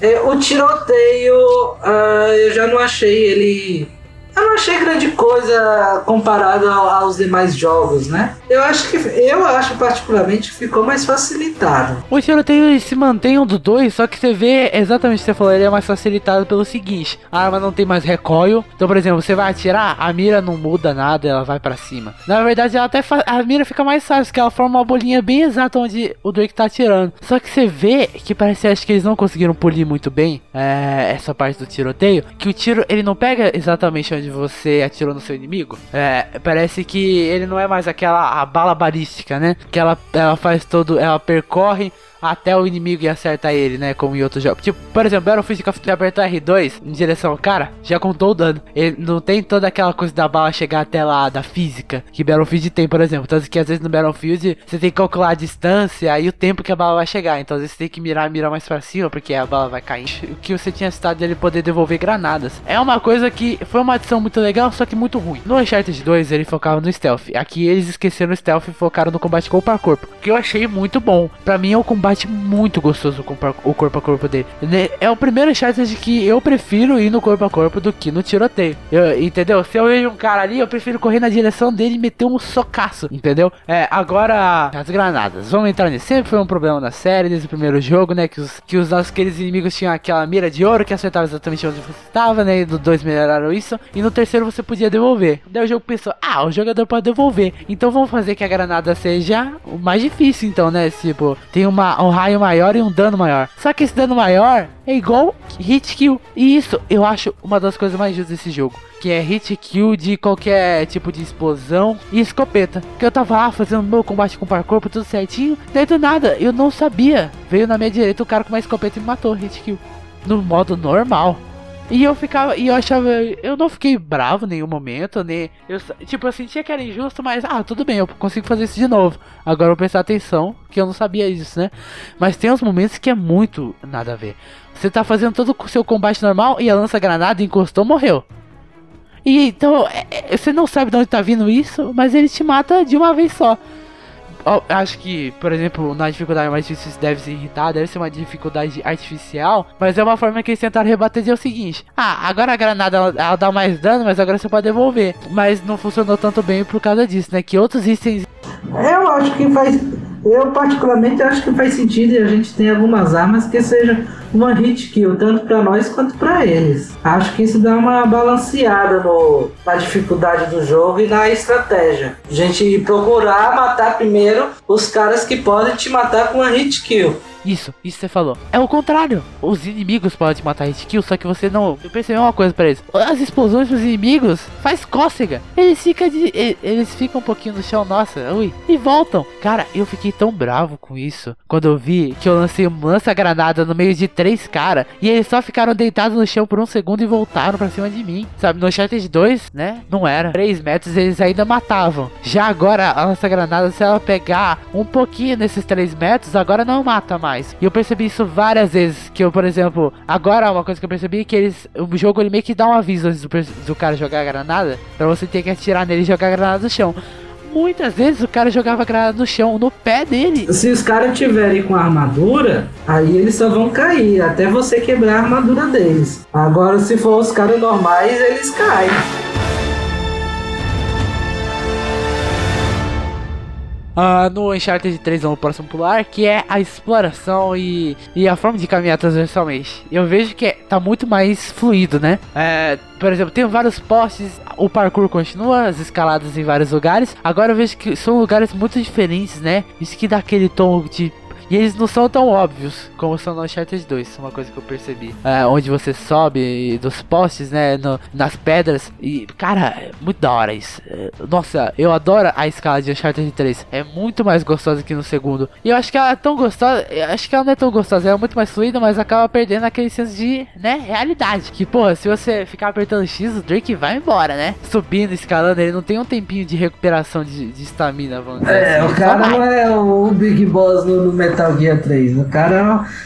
É, o tiroteio, uh, eu já não achei ele eu não achei grande coisa comparado aos demais jogos, né? Eu acho que eu acho particularmente que ficou mais facilitado. O tiroteio se mantém um do dois, só que você vê exatamente o que você falou, ele é mais facilitado pelo seguinte: a arma não tem mais recoil. Então, por exemplo, você vai atirar, a mira não muda nada, ela vai para cima. Na verdade, ela até a mira fica mais fácil, porque ela forma uma bolinha bem exata onde o Drake tá atirando. Só que você vê que parece acho que eles não conseguiram polir muito bem é, essa parte do tiroteio, que o tiro ele não pega exatamente onde você atirou no seu inimigo, é, parece que ele não é mais aquela a bala balística, né? Que ela, ela faz todo, ela percorre até o inimigo e acerta ele, né? Como em outros jogos. Tipo, por exemplo, Battlefield que você apertou R2 em direção ao cara, já contou o dano. Ele não tem toda aquela coisa da bala chegar até lá, da física, que Battlefield tem, por exemplo. Tanto que às vezes no Battlefield você tem que calcular a distância e o tempo que a bala vai chegar. Então às vezes você tem que mirar, mirar mais pra cima, porque a bala vai cair. O que você tinha citado dele poder devolver granadas. É uma coisa que foi uma adição muito legal, só que muito ruim. No Uncharted 2 ele focava no stealth. Aqui eles esqueceram o stealth e focaram no combate corpo a corpo. Que eu achei muito bom. Pra mim é o combate muito gostoso com o corpo a corpo dele. É o primeiro Uncharted que eu prefiro ir no corpo a corpo do que no tiroteio. Eu, entendeu? Se eu vejo um cara ali, eu prefiro correr na direção dele e meter um socaço, entendeu? É, agora, as granadas. Vamos entrar nisso. Sempre foi um problema na série, desde o primeiro jogo, né? Que os, que os nossos queridos inimigos tinham aquela mira de ouro que acertava exatamente onde você estava, né? E no 2 melhoraram isso. E no terceiro você podia devolver. Daí o jogo pensou, ah, o jogador pode devolver. Então vamos fazer que a granada seja o mais difícil, então, né? Tipo, tem uma, um raio maior e um dano maior. Só que esse dano maior é igual hit kill. E isso eu acho uma das coisas mais justas desse jogo. Que é hit kill de qualquer tipo de explosão e escopeta. Que eu tava lá fazendo meu combate com parkour tudo certinho. Daí do nada, eu não sabia. Veio na minha direita o cara com uma escopeta e me matou, hit kill. No modo normal. E eu ficava, e eu achava, eu não fiquei bravo em nenhum momento, nem, eu, tipo, eu sentia que era injusto, mas, ah, tudo bem, eu consigo fazer isso de novo. Agora eu vou prestar atenção, que eu não sabia isso, né? Mas tem uns momentos que é muito nada a ver. Você tá fazendo todo o seu combate normal e a lança-granada encostou, morreu. E então, é, é, você não sabe de onde tá vindo isso, mas ele te mata de uma vez só acho que, por exemplo, na dificuldade mais difícil deve se irritar, deve ser uma dificuldade artificial, mas é uma forma que eles tentaram rebater dizer o seguinte: ah, agora a granada ela, ela, dá mais dano, mas agora você pode devolver. Mas não funcionou tanto bem por causa disso, né? Que outros itens. Eu acho que faz. Eu particularmente acho que faz sentido e a gente tem algumas armas que seja uma hit kill, tanto para nós quanto para eles. Acho que isso dá uma balanceada no, na dificuldade do jogo e na estratégia. A gente procurar matar primeiro os caras que podem te matar com uma hit kill. Isso, isso você falou. É o contrário. Os inimigos podem te matar hit kill, só que você não. Eu percebi uma coisa para eles. As explosões dos inimigos faz cócega. Eles ficam de. Eles ficam um pouquinho no chão, nossa, ui, e voltam. Cara, eu fiquei tão bravo com isso. Quando eu vi que eu lancei um lança-granada no meio de três caras. E eles só ficaram deitados no chão por um segundo e voltaram para cima de mim. Sabe, no Uncharted 2, né? Não era. 3 metros eles ainda matavam. Já agora, a lança-granada, se ela pegar um pouquinho nesses 3 metros, agora não mata mais. E eu percebi isso várias vezes. Que eu, por exemplo, agora uma coisa que eu percebi é que eles. O jogo ele meio que dá um aviso antes do, do cara jogar a granada. Pra você ter que atirar nele e jogar a granada no chão muitas vezes o cara jogava granada no chão, no pé dele. Se os caras tiverem com armadura, aí eles só vão cair, até você quebrar a armadura deles. Agora, se for os caras normais, eles caem. Uh, no Uncharted 3 no próximo pular, que é a exploração e, e a forma de caminhar transversalmente. Eu vejo que é, tá muito mais fluido, né? É, por exemplo, tem vários postes, o parkour continua, as escaladas em vários lugares. Agora eu vejo que são lugares muito diferentes, né? Isso que dá aquele tom de e eles não são tão óbvios como são no Uncharted 2, uma coisa que eu percebi. É, onde você sobe dos postes, né, no, nas pedras. E, cara, é muito da hora isso. É, nossa, eu adoro a escala de Uncharted 3. É muito mais gostosa que no segundo. E eu acho que ela é tão gostosa, acho que ela não é tão gostosa, ela é muito mais fluida, mas acaba perdendo aquele senso de, né, realidade. Que, porra, se você ficar apertando X, o Drake vai embora, né? Subindo, escalando, ele não tem um tempinho de recuperação de estamina, vamos dizer é, assim. o cara não é o Big Boss no, no Metal Metal Gear 3. O cara.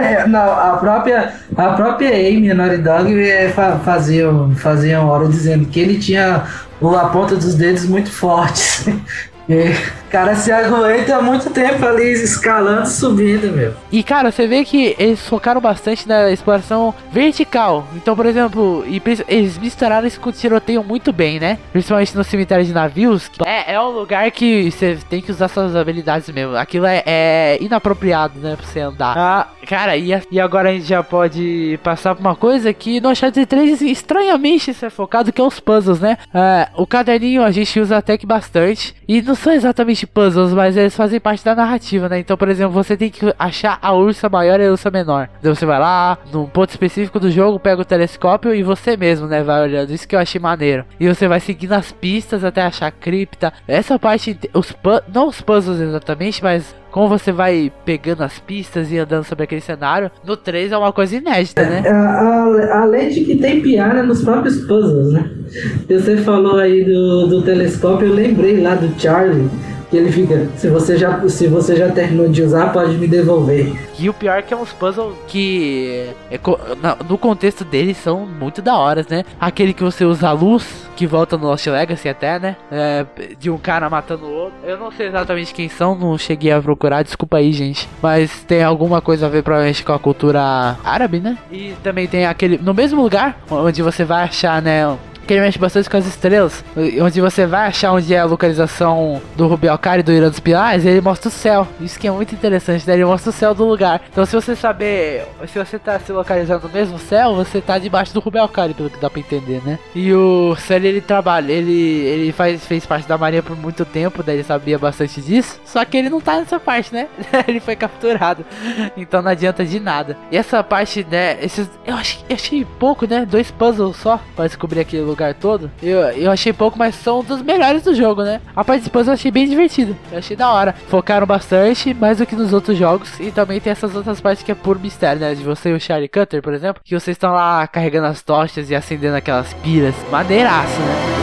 É, não, a própria, a própria Amy, a Naughty Dog, é, fazia, fazia hora dizendo que ele tinha a ponta dos dedos muito fortes. E o cara se aguenta muito tempo ali escalando, subindo, meu. E cara, você vê que eles focaram bastante na exploração vertical. Então, por exemplo, e eles misturaram isso com o tiroteio muito bem, né? Principalmente no cemitério de navios. É, é um lugar que você tem que usar suas habilidades mesmo. Aquilo é, é inapropriado, né? Pra você andar. Ah, cara, e, e agora a gente já pode passar por uma coisa que no Uncharted 3 estranhamente isso é focado, que é os puzzles, né? É, o caderninho a gente usa até que bastante. E não são exatamente puzzles, mas eles fazem parte da narrativa, né? Então, por exemplo, você tem que achar a ursa maior e a ursa menor. Então você vai lá, num ponto específico do jogo, pega o telescópio e você mesmo, né, vai olhando. Isso que eu achei maneiro. E você vai seguindo as pistas até achar a cripta. Essa parte, os não os puzzles exatamente, mas como você vai pegando as pistas e andando sobre aquele cenário, no 3 é uma coisa inédita, né? É, além de que tem piada nos próprios puzzles, né? Você falou aí do, do telescópio, eu lembrei lá do Charlie Que ele fica, se você já, se você já terminou de usar, pode me devolver. E o pior é que é uns puzzles que é, no contexto deles são muito da hora, né? Aquele que você usa a luz, que volta no Lost Legacy até, né? É, de um cara matando o outro. Eu não sei exatamente quem são, não cheguei a procurar, desculpa aí, gente. Mas tem alguma coisa a ver provavelmente com a cultura árabe, né? E também tem aquele. No mesmo lugar onde você vai achar, né? Que ele mexe bastante com as estrelas, onde você vai achar onde é a localização do Rubialcari e do Irã dos Pilares, ele mostra o céu. Isso que é muito interessante, né? Ele mostra o céu do lugar. Então se você saber, se você tá se localizando no mesmo céu, você tá debaixo do Rubialcari, pelo que dá pra entender, né? E o Sully, ele trabalha, ele, ele faz, fez parte da marinha por muito tempo, daí ele sabia bastante disso, só que ele não tá nessa parte, né? ele foi capturado, então não adianta de nada. E essa parte, né, esses, eu achei, eu achei pouco, né? Dois puzzles só pra descobrir aquele lugar lugar todo, eu, eu achei pouco, mas são dos melhores do jogo, né? A parte de eu achei bem divertido, eu achei da hora. Focaram bastante, mais do que nos outros jogos, e também tem essas outras partes que é por mistério, né? De você e o Charlie Cutter, por exemplo, que vocês estão lá carregando as tochas e acendendo aquelas piras. Maneiraço, né?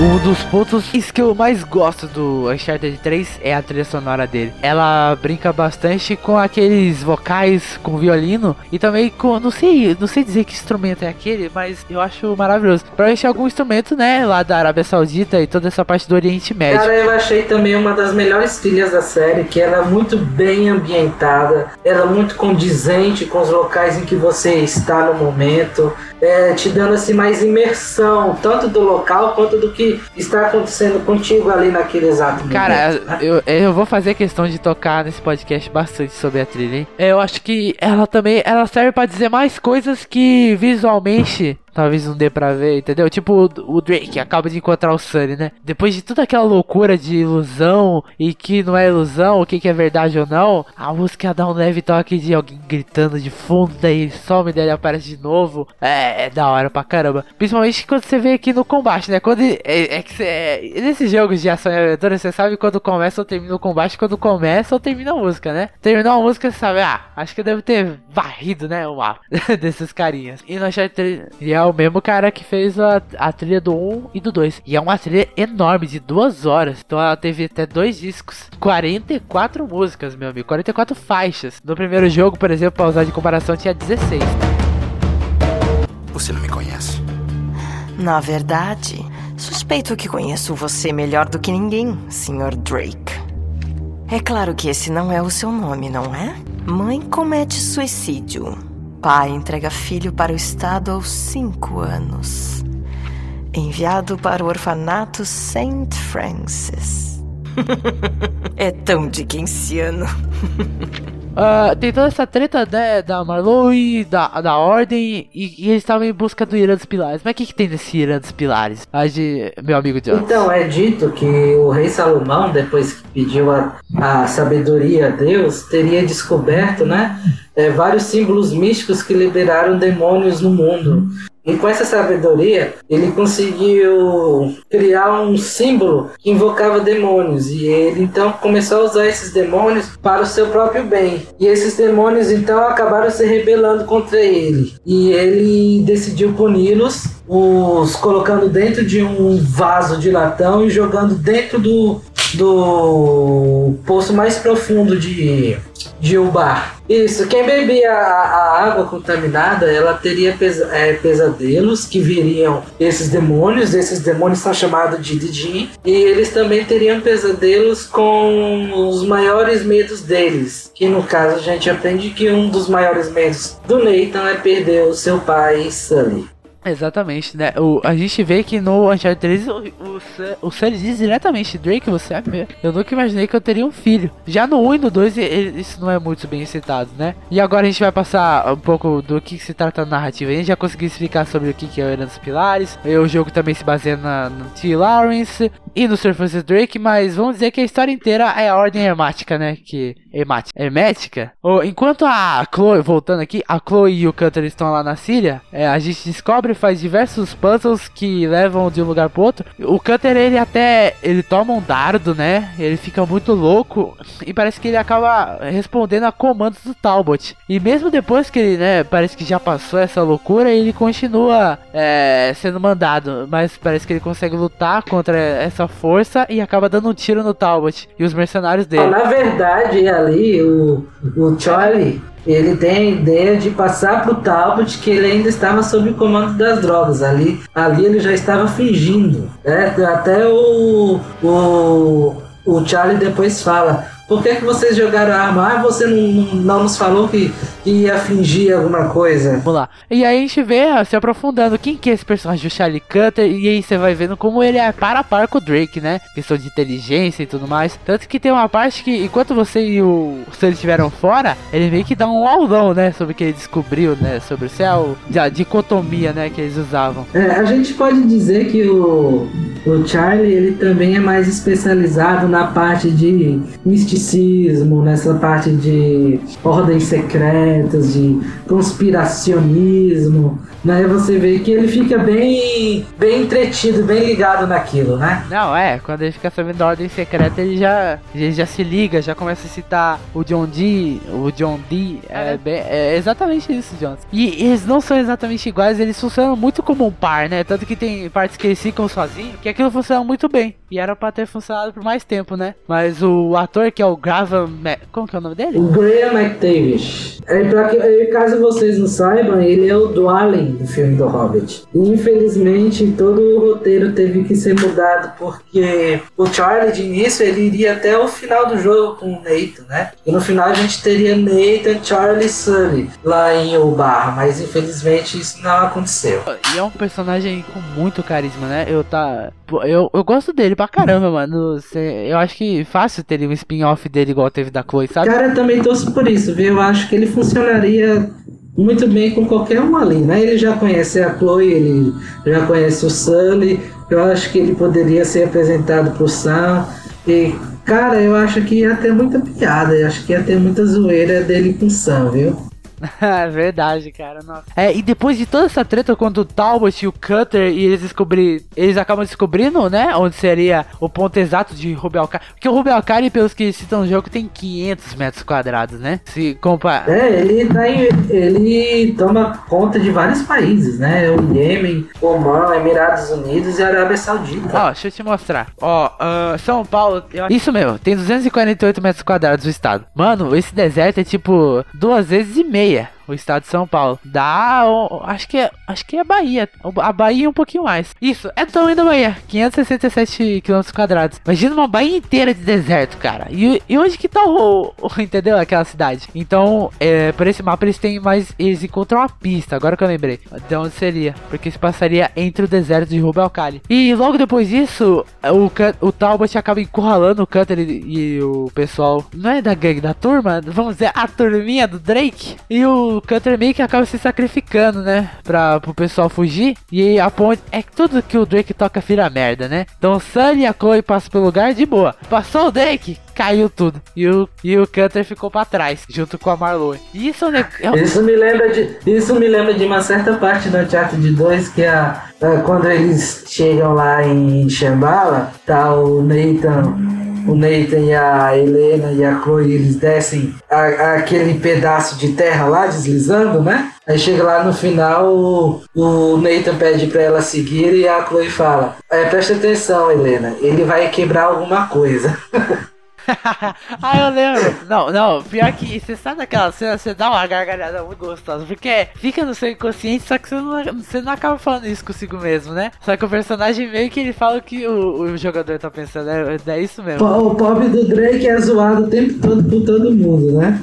Um dos pontos que eu mais gosto do Uncharted 3 é a trilha sonora dele. Ela brinca bastante com aqueles vocais com violino e também com, não sei, não sei dizer que instrumento é aquele, mas eu acho maravilhoso. Provavelmente algum instrumento, né, lá da Arábia Saudita e toda essa parte do Oriente Médio. Cara, eu achei também uma das melhores trilhas da série, que ela é muito bem ambientada, ela é muito condizente com os locais em que você está no momento, é, te dando assim mais imersão, tanto do local quanto do que está acontecendo contigo ali naquele exato momento. Cara, né? eu, eu vou fazer questão de tocar nesse podcast bastante sobre a trilha, hein? Eu acho que ela também ela serve para dizer mais coisas que visualmente Talvez não dê pra ver, entendeu? Tipo o, Drake acaba de encontrar o Sunny, né? Depois de toda aquela loucura de ilusão e que não é ilusão, o que, que é verdade ou não, a música dá um leve toque de alguém gritando de fundo, daí ele some, daí aparece de novo. É, é da hora pra caramba. Principalmente quando você vê aqui no combate, né? Quando é, é que é, nesses jogos de ação e aventura, você sabe quando começa ou termina o combate, quando começa ou termina a música, né? Terminou a música, você sabe, ah, acho que deve ter varrido, né? O mapa desses carinhas. E no Uncharted é o mesmo cara que fez a, a trilha do 1 e do 2. E é uma trilha enorme, de duas horas. Então ela teve até dois discos. 44 músicas, meu amigo. 44 faixas. No primeiro jogo, por exemplo, pra usar de comparação, tinha 16. Você não me conhece. Na verdade, suspeito que conheço você melhor do que ninguém, Sr. Drake. É claro que esse não é o seu nome, não é? Mãe comete suicídio. Pai entrega filho para o Estado aos cinco anos. Enviado para o orfanato St. Francis. é tão dickensiano. Uh, tem toda essa treta né, da Marlowe, da, da Ordem, e, e eles estavam em busca do Irã dos Pilares. Mas o que, que tem nesse Irã dos Pilares? A de meu amigo John. Então, é dito que o rei Salomão, depois que pediu a, a sabedoria a Deus, teria descoberto né, é, vários símbolos místicos que liberaram demônios no mundo. E com essa sabedoria, ele conseguiu criar um símbolo que invocava demônios. E ele então começou a usar esses demônios para o seu próprio bem. E esses demônios então acabaram se rebelando contra ele. E ele decidiu puni-los, os colocando dentro de um vaso de latão e jogando dentro do, do poço mais profundo de de um bar. Isso, quem bebia a, a água contaminada, ela teria pesa, é, pesadelos que viriam esses demônios, esses demônios são chamados de Didin, e eles também teriam pesadelos com os maiores medos deles, que no caso a gente aprende que um dos maiores medos do Nathan é perder o seu pai Sully. Exatamente, né? O, a gente vê que no Uncharted 3 o, o, o diz diretamente: Drake, você é meu. Eu nunca imaginei que eu teria um filho. Já no 1 e no 2 ele, isso não é muito bem citado, né? E agora a gente vai passar um pouco do que, se trata a narrativa. A gente já conseguiu explicar sobre o que, que é o Herança Pilares. E o jogo também se baseia na, no T. Lawrence. e no Sir Francis Drake, mas vamos dizer que a história inteira é a ordem hermática, né? Que hermática, hermética. Enquanto a Chloe, voltando aqui, a Chloe e o Cutter estão lá na Síria, é, a gente descobre e faz diversos puzzles que levam de um lugar pro outro. O Cutter ele até ele toma um dardo, né? Ele fica muito louco e parece que ele acaba respondendo a comandos do Talbot. E mesmo depois que ele, né, parece que já passou essa loucura, ele continua é, sendo mandado, mas parece que ele consegue lutar contra essa força e acaba dando um tiro no Talbot e os mercenários dele. Na verdade, ali, o, o Charlie, ele tem a ideia de passar pro Talbot que ele ainda estava sob o comando das drogas. Ali, ali ele já estava fingindo. Né? Até o, o, o Charlie depois fala. Por que, que vocês jogaram a arma? Ah, você não, não nos falou que, que ia fingir alguma coisa. Vamos lá. E aí a gente vê ó, se aprofundando quem que é esse personagem do Charlie Cutter. E aí você vai vendo como ele é para a par com o Drake, né? Questão de inteligência e tudo mais. Tanto que tem uma parte que, enquanto você e o Sully estiveram fora, ele meio que dá um aulão, né? Sobre o que ele descobriu, né? Sobre o céu, a dicotomia, né? Que eles usavam. É, a gente pode dizer que o, o Charlie, ele também é mais especializado na parte de misticismo nessa parte de ordens secretas, de conspiracionismo, né? Você vê que ele fica bem, bem entretido, bem ligado naquilo, né? Não, é, quando ele fica sabendo da ordem secreta, ele já, ele já se liga, já começa a citar o John Dee, o John Dee, é, bem, é exatamente isso, Jones. E eles não são exatamente iguais, eles funcionam muito como um par, né? Tanto que tem partes que eles ficam sozinhos, que aquilo funciona muito bem. E era pra ter funcionado por mais tempo, né? Mas o ator que é o Graham. Ma Como que é o nome dele? Graham McTavish. É, pra que, é, caso vocês não saibam, ele é o Dwalin do filme do Hobbit. E, infelizmente, todo o roteiro teve que ser mudado porque o Charlie, de início, ele iria até o final do jogo com o Nathan, né? E no final a gente teria Nathan, Charlie e Sully lá em Obar, mas infelizmente isso não aconteceu. E é um personagem com muito carisma, né? Eu tá. Eu, eu gosto dele pra caramba, mano. Eu acho que fácil ter um spin-off dele igual teve da Chloe, sabe? Cara, eu também torço por isso, viu? Eu acho que ele funcionaria muito bem com qualquer um ali, né? Ele já conhece a Chloe, ele já conhece o Sully. Eu acho que ele poderia ser apresentado pro Sam. E, cara, eu acho que ia ter muita piada. Eu acho que ia ter muita zoeira dele com o Sam, viu? É verdade, cara. Nossa. É, e depois de toda essa treta quando o Talbot e o Cutter e eles descobrir, eles acabam descobrindo, né, onde seria o ponto exato de Rubialcari. Porque o Rubialcari, pelos que citam no jogo, tem 500 metros quadrados, né? Se compara. É, ele tá em, ele toma conta de vários países, né? O Iêmen, Oman, Emirados Unidos e Arábia Saudita. Ó, deixa eu te mostrar. Ó, uh, São Paulo, eu... isso mesmo, tem 248 metros quadrados o estado. Mano, esse deserto é tipo duas vezes e meia o estado de São Paulo. Dá, acho que é, acho que é Bahia. A Bahia um pouquinho mais. Isso, é do tamanho da Bahia, 567 km quadrados. Imagina uma Bahia inteira de deserto, cara. E, e onde que tá o, o, entendeu? Aquela cidade. Então, é, por esse mapa eles têm mais, eles encontram uma pista, agora que eu lembrei. De onde seria? Porque se passaria entre o deserto de Rubalcali. E logo depois disso, o, o Talbot acaba encurralando o Cutter e, e o pessoal, não é da gangue, da turma, vamos dizer, a turminha do Drake. E o Cutter meio que acaba se sacrificando, né? Pra, pro pessoal fugir. E a ponte. É tudo que o Drake toca vira merda, né? Então o Sunny e a Chloe passam pelo lugar de boa. Passou o Drake, caiu tudo. E o, e o Cutter ficou pra trás, junto com a Marlowe. Isso, né? É isso me lembra de. Isso me lembra de uma certa parte do Uncharted 2 que a, a, quando eles chegam lá em Shambhala, tá o Nathan o Nathan e a Helena e a Chloe, eles descem a, aquele pedaço de terra lá, deslizando, né? Aí chega lá no final, o, o Nathan pede pra ela seguir e a Chloe fala: é, presta atenção, Helena, ele vai quebrar alguma coisa. ah, eu lembro. Não, não, pior que você sabe daquela cena, você dá uma gargalhada muito gostosa. Porque fica no seu inconsciente, só que você não, você não acaba falando isso consigo mesmo, né? Só que o personagem meio que ele fala o que o, o jogador tá pensando. É, é isso mesmo. O pobre do Drake é zoado o tempo todo por todo mundo, né?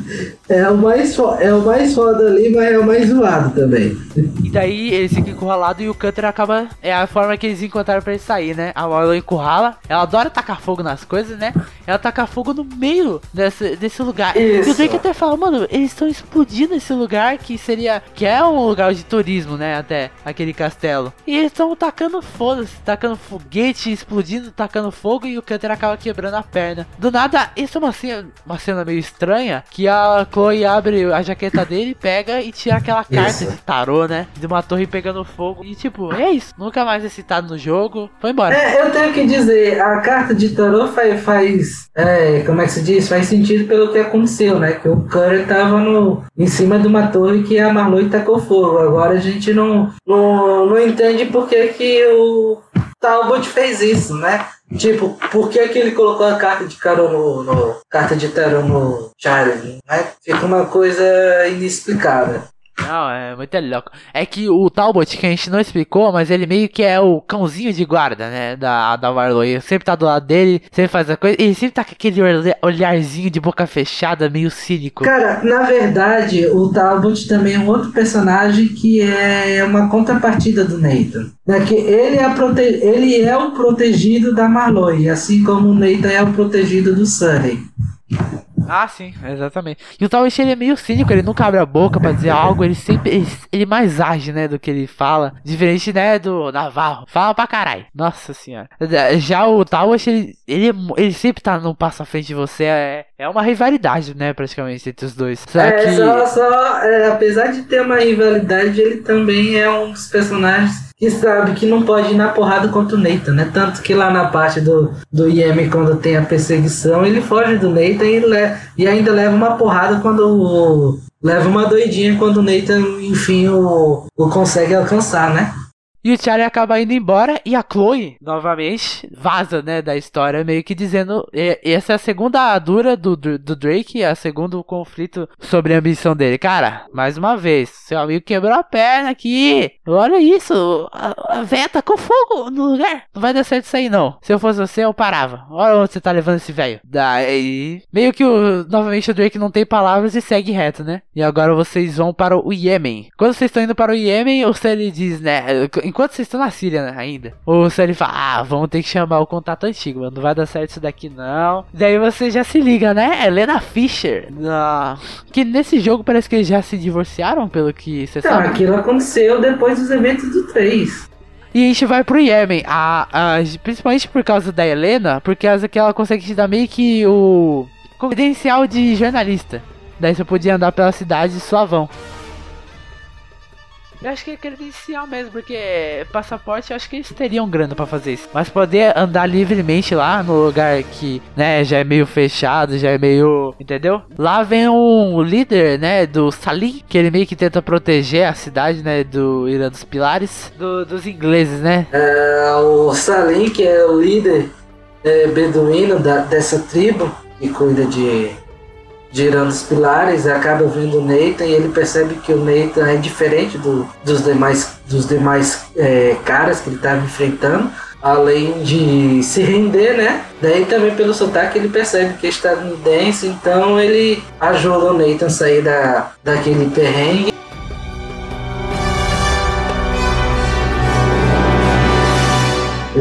É o mais, é o mais foda ali, mas é o mais zoado também. E daí eles ficam encurralados e o Cutter acaba. É a forma que eles encontraram pra ele sair, né? A Marlon encurrala. Ela adora tacar fogo nas coisas, né? ela tacar fogo no meio desse, desse lugar. E o Isso. Drake até fala, mano, eles estão explodindo esse lugar que seria. que é um lugar de turismo, né? Até aquele castelo. E eles estão tacando foda-se, tacando foguete, explodindo, tacando fogo e o Cutter acaba quebrando a perna. Do nada, isso é uma cena, uma cena meio estranha que a Chloe abre a jaqueta dele, pega e tira aquela carta Isso. de tarô, né? De uma torre pegando fogo. E tipo, é isso. Nunca mais é citado no jogo. Foi embora. É, eu tenho que dizer, a carta de tarô faz, faz é, como é que se diz? Faz sentido pelo que aconteceu, né? Que o Curry tava no, em cima de uma torre que a Marlowe tacou fogo. Agora a gente não, não, não entende por que, que o Talbot fez isso, né? Tipo, por que, que ele colocou a carta de tarô no, no carta de tarô no Charlie, né? Fica uma coisa inexplicável. Não, é muito louco. É que o Talbot, que a gente não explicou, mas ele meio que é o cãozinho de guarda, né? Da, da Marlowe. Sempre tá do lado dele, sempre faz a coisa. Ele sempre tá com aquele olha- olharzinho de boca fechada, meio cínico. Cara, na verdade, o Talbot também é um outro personagem que é uma contrapartida do Nathan. Né? Que ele, é prote... ele é o protegido da Marlowe, assim como o Nathan é o protegido do Sunny. Ah, sim, exatamente. E o Talbot ele é meio cínico, ele nunca abre a boca pra dizer algo, ele sempre. Ele, ele mais age, né, do que ele fala. Diferente, né, do Navarro. Fala pra caralho. Nossa senhora. Já o Talbot, ele, ele, é ele sempre tá no passo à frente de você. É, é uma rivalidade, né, praticamente, entre os dois. Só É, que. só, só é, apesar de ter uma rivalidade, ele também é um dos personagens que sabe que não pode ir na porrada contra o Nathan, né? Tanto que lá na parte do, do IM, quando tem a perseguição, ele foge do Nathan e, le- e ainda leva uma porrada quando. Leva uma doidinha quando o Nathan, enfim, o, o consegue alcançar, né? E o Charlie acaba indo embora e a Chloe, novamente, vaza, né, da história, meio que dizendo. Essa é a segunda dura do, do, Drake, é o segundo conflito sobre a ambição dele. Cara, mais uma vez, seu amigo quebrou a perna aqui. Olha isso, a, a véia tá com fogo no lugar. Não vai dar certo isso aí, não. Se eu fosse você, eu parava. Olha onde você tá levando esse velho. Daí. Meio que o, novamente o Drake não tem palavras e segue reto, né? E agora vocês vão para o Iêmen. Quando vocês estão indo para o Iêmen, o Sully diz, né? Enquanto vocês estão na Síria né, ainda, o Sully fala: Ah, vamos ter que chamar o contato antigo, mano. Não vai dar certo isso daqui, não. Daí você já se liga, né? Helena Fisher. na- Que nesse jogo parece que eles já se divorciaram, pelo que você Então, sabe. aquilo aconteceu depois dos eventos do 3. E a gente vai pro Yemen, a, a- principalmente por causa da Helena, porque que ela consegue te dar meio que o credencial de jornalista. Daí você podia andar pela cidade suavão. Eu acho que é credencial mesmo, porque passaporte eu acho que eles teriam grana pra fazer isso. Mas poder andar livremente lá no lugar que, né, já é meio fechado, já é meio. Entendeu? Lá vem um líder, né, do Salim, que ele meio que tenta proteger a cidade, né, do Irã dos Pilares, do- dos ingleses, né? É, o Salim, que é o líder é, beduíno da, dessa tribo, que cuida de, Irã dos Pilares, acaba vendo o Nathan e ele percebe que o Nathan é diferente do- dos demais, dos demais é, caras que ele estava enfrentando. Além de se render, né? Daí também pelo sotaque ele percebe que é estadunidense, então ele ajuda o Nathan a sair da, daquele perrengue.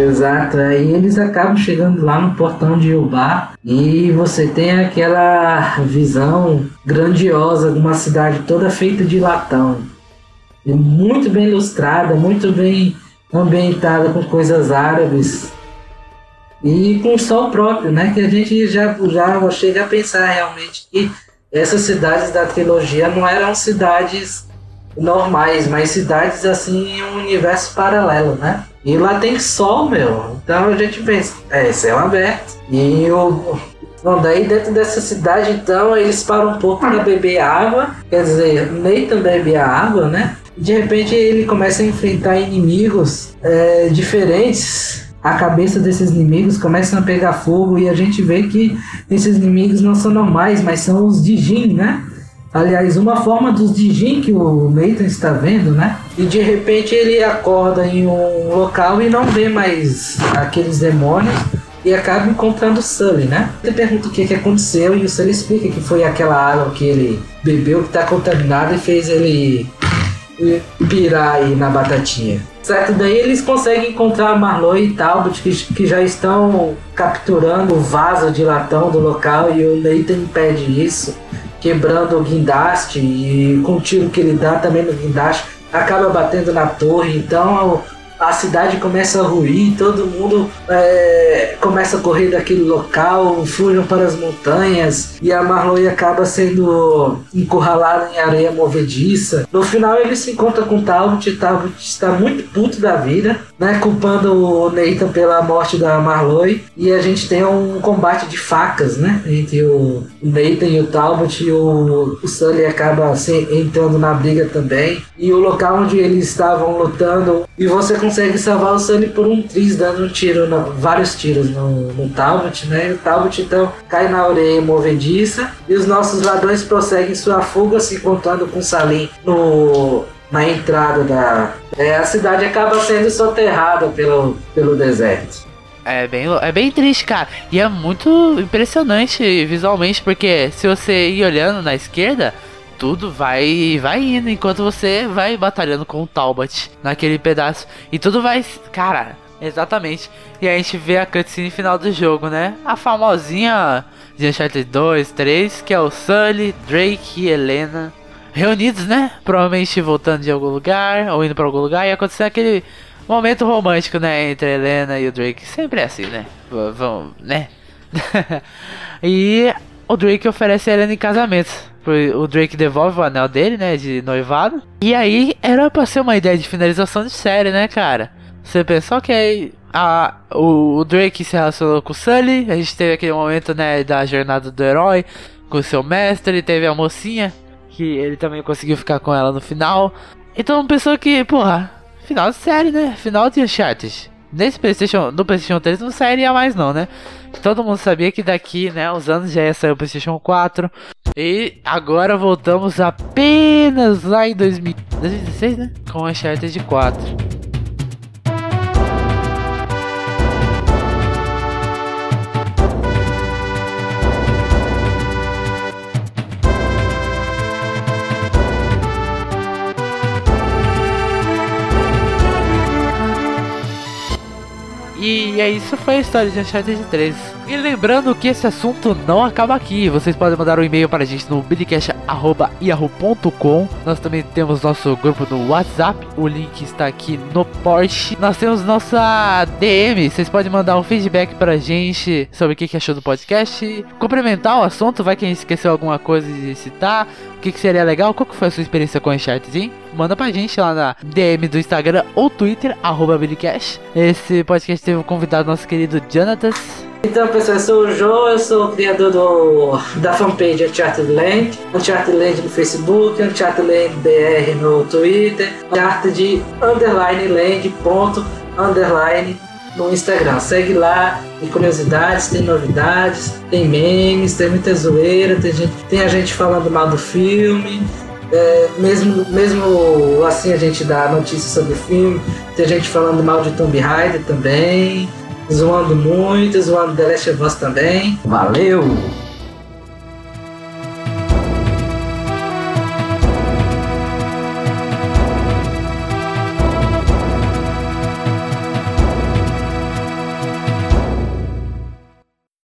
Exato, aí eles acabam chegando lá no portão de Ubá e você tem aquela visão grandiosa de uma cidade toda feita de latão. Muito bem ilustrada, muito bem ambientada com coisas árabes e com sol próprio, né? Que a gente já, já chega a pensar realmente que essas cidades da trilogia não eram cidades normais, mas cidades assim em um universo paralelo, né? E lá tem sol, meu. Então a gente pensa, é céu aberto. E o. Bom, daí dentro dessa cidade, então, eles param um pouco para beber água. Quer dizer, Nathan bebe a água, né? De repente ele começa a enfrentar inimigos é, diferentes. A cabeça desses inimigos começa a pegar fogo e a gente vê que esses inimigos não são normais, mas são os Dijin, né? Aliás, uma forma dos Dijin que o Nathan está vendo, né? E de repente ele acorda em um local e não vê mais aqueles demônios e acaba encontrando o Sully, né? Ele pergunta o que, que aconteceu e o Sully explica que foi aquela água que ele bebeu que está contaminada e fez ele pirar aí na batatinha. Certo, daí eles conseguem encontrar Marlowe e Talbot que, que já estão capturando o vaso de latão do local e o Nathan impede isso, quebrando o guindaste e com o tiro que ele dá também no guindaste acaba batendo na torre. Então a cidade começa a ruir, todo mundo é, começa a correr daquele local, fujam para as montanhas e a Marlowe acaba sendo encurralada em areia movediça. No final ele se encontra com Talbot e Talbot está muito puto da vida, né, culpando o Nathan pela morte da Marlowe. E a gente tem um combate de facas, né, entre o Nathan e o Talbot. E o, o Sully acaba assim, entrando na briga também. E o local onde eles estavam lutando. E você consegue salvar o Sunny por um tris, dando um tiro, no, vários tiros no, no Talbot, né? E o Talbot então cai na orelha movediça. E os nossos ladrões prosseguem sua fuga, se encontrando com Salim no, na entrada da. É, a cidade acaba sendo soterrada pelo, pelo deserto. É bem, é bem triste, cara. E é muito impressionante visualmente, porque se você ir olhando na esquerda, tudo vai vai indo enquanto você vai batalhando com o Talbot naquele pedaço. E tudo vai. Cara, exatamente. E a gente vê a cutscene final do jogo, né? A famosinha de Uncharted 2, 3, que é o Sully, Drake e Helena. Reunidos, né? Provavelmente voltando de algum lugar ou indo para algum lugar e acontecer aquele momento romântico, né? Entre a Helena e o Drake. Sempre é assim, né? Vamos, né? e o Drake oferece a Helena em casamento o Drake devolve o anel dele, né, de noivado. E aí era pra ser uma ideia de finalização de série, né, cara? Você pensou que aí a, o, o Drake se relacionou com o Sully, a gente teve aquele momento, né, da jornada do herói com seu mestre, teve a mocinha, que ele também conseguiu ficar com ela no final. Então pensou que, porra, final de série, né? Final de Uncharted. Nesse PlayStation, no PlayStation 3 não sairia mais não, né? Todo mundo sabia que daqui, né, uns anos já ia sair o PlayStation 4. E agora voltamos apenas lá em 2016, né? Com Uncharted 4. E é isso foi a história de Uncharted 3. E lembrando que esse assunto não acaba aqui. Vocês podem mandar um e-mail para a gente no billycash.yahoo.com. Nós também temos nosso grupo no WhatsApp. O link está aqui no Porsche. Nós temos nossa DM. Vocês podem mandar um feedback para a gente sobre o que achou do podcast. Complementar o assunto. Vai que a gente esqueceu alguma coisa de citar. O que, seria legal? Qual foi a sua experiência com Uncharted, hein? Manda pra gente lá na DM do Instagram ou Twitter, arroba. Esse podcast teve um convidado nosso querido Jonatas. Então, pessoal, eu sou o João, eu sou o criador do, da fanpage Uncharted Land, Uncharted Land no Facebook, Uncharted Land BR no Twitter, Uncharted underline land ponto underline no Instagram. Segue lá, tem curiosidades, tem novidades, tem memes, tem muita zoeira, tem, gente, tem a gente falando mal do filme. É, mesmo, mesmo assim a gente dá notícias sobre o filme, tem gente falando mal de Tomb Raider também zoando muito, zoando The Last of Us também. Valeu!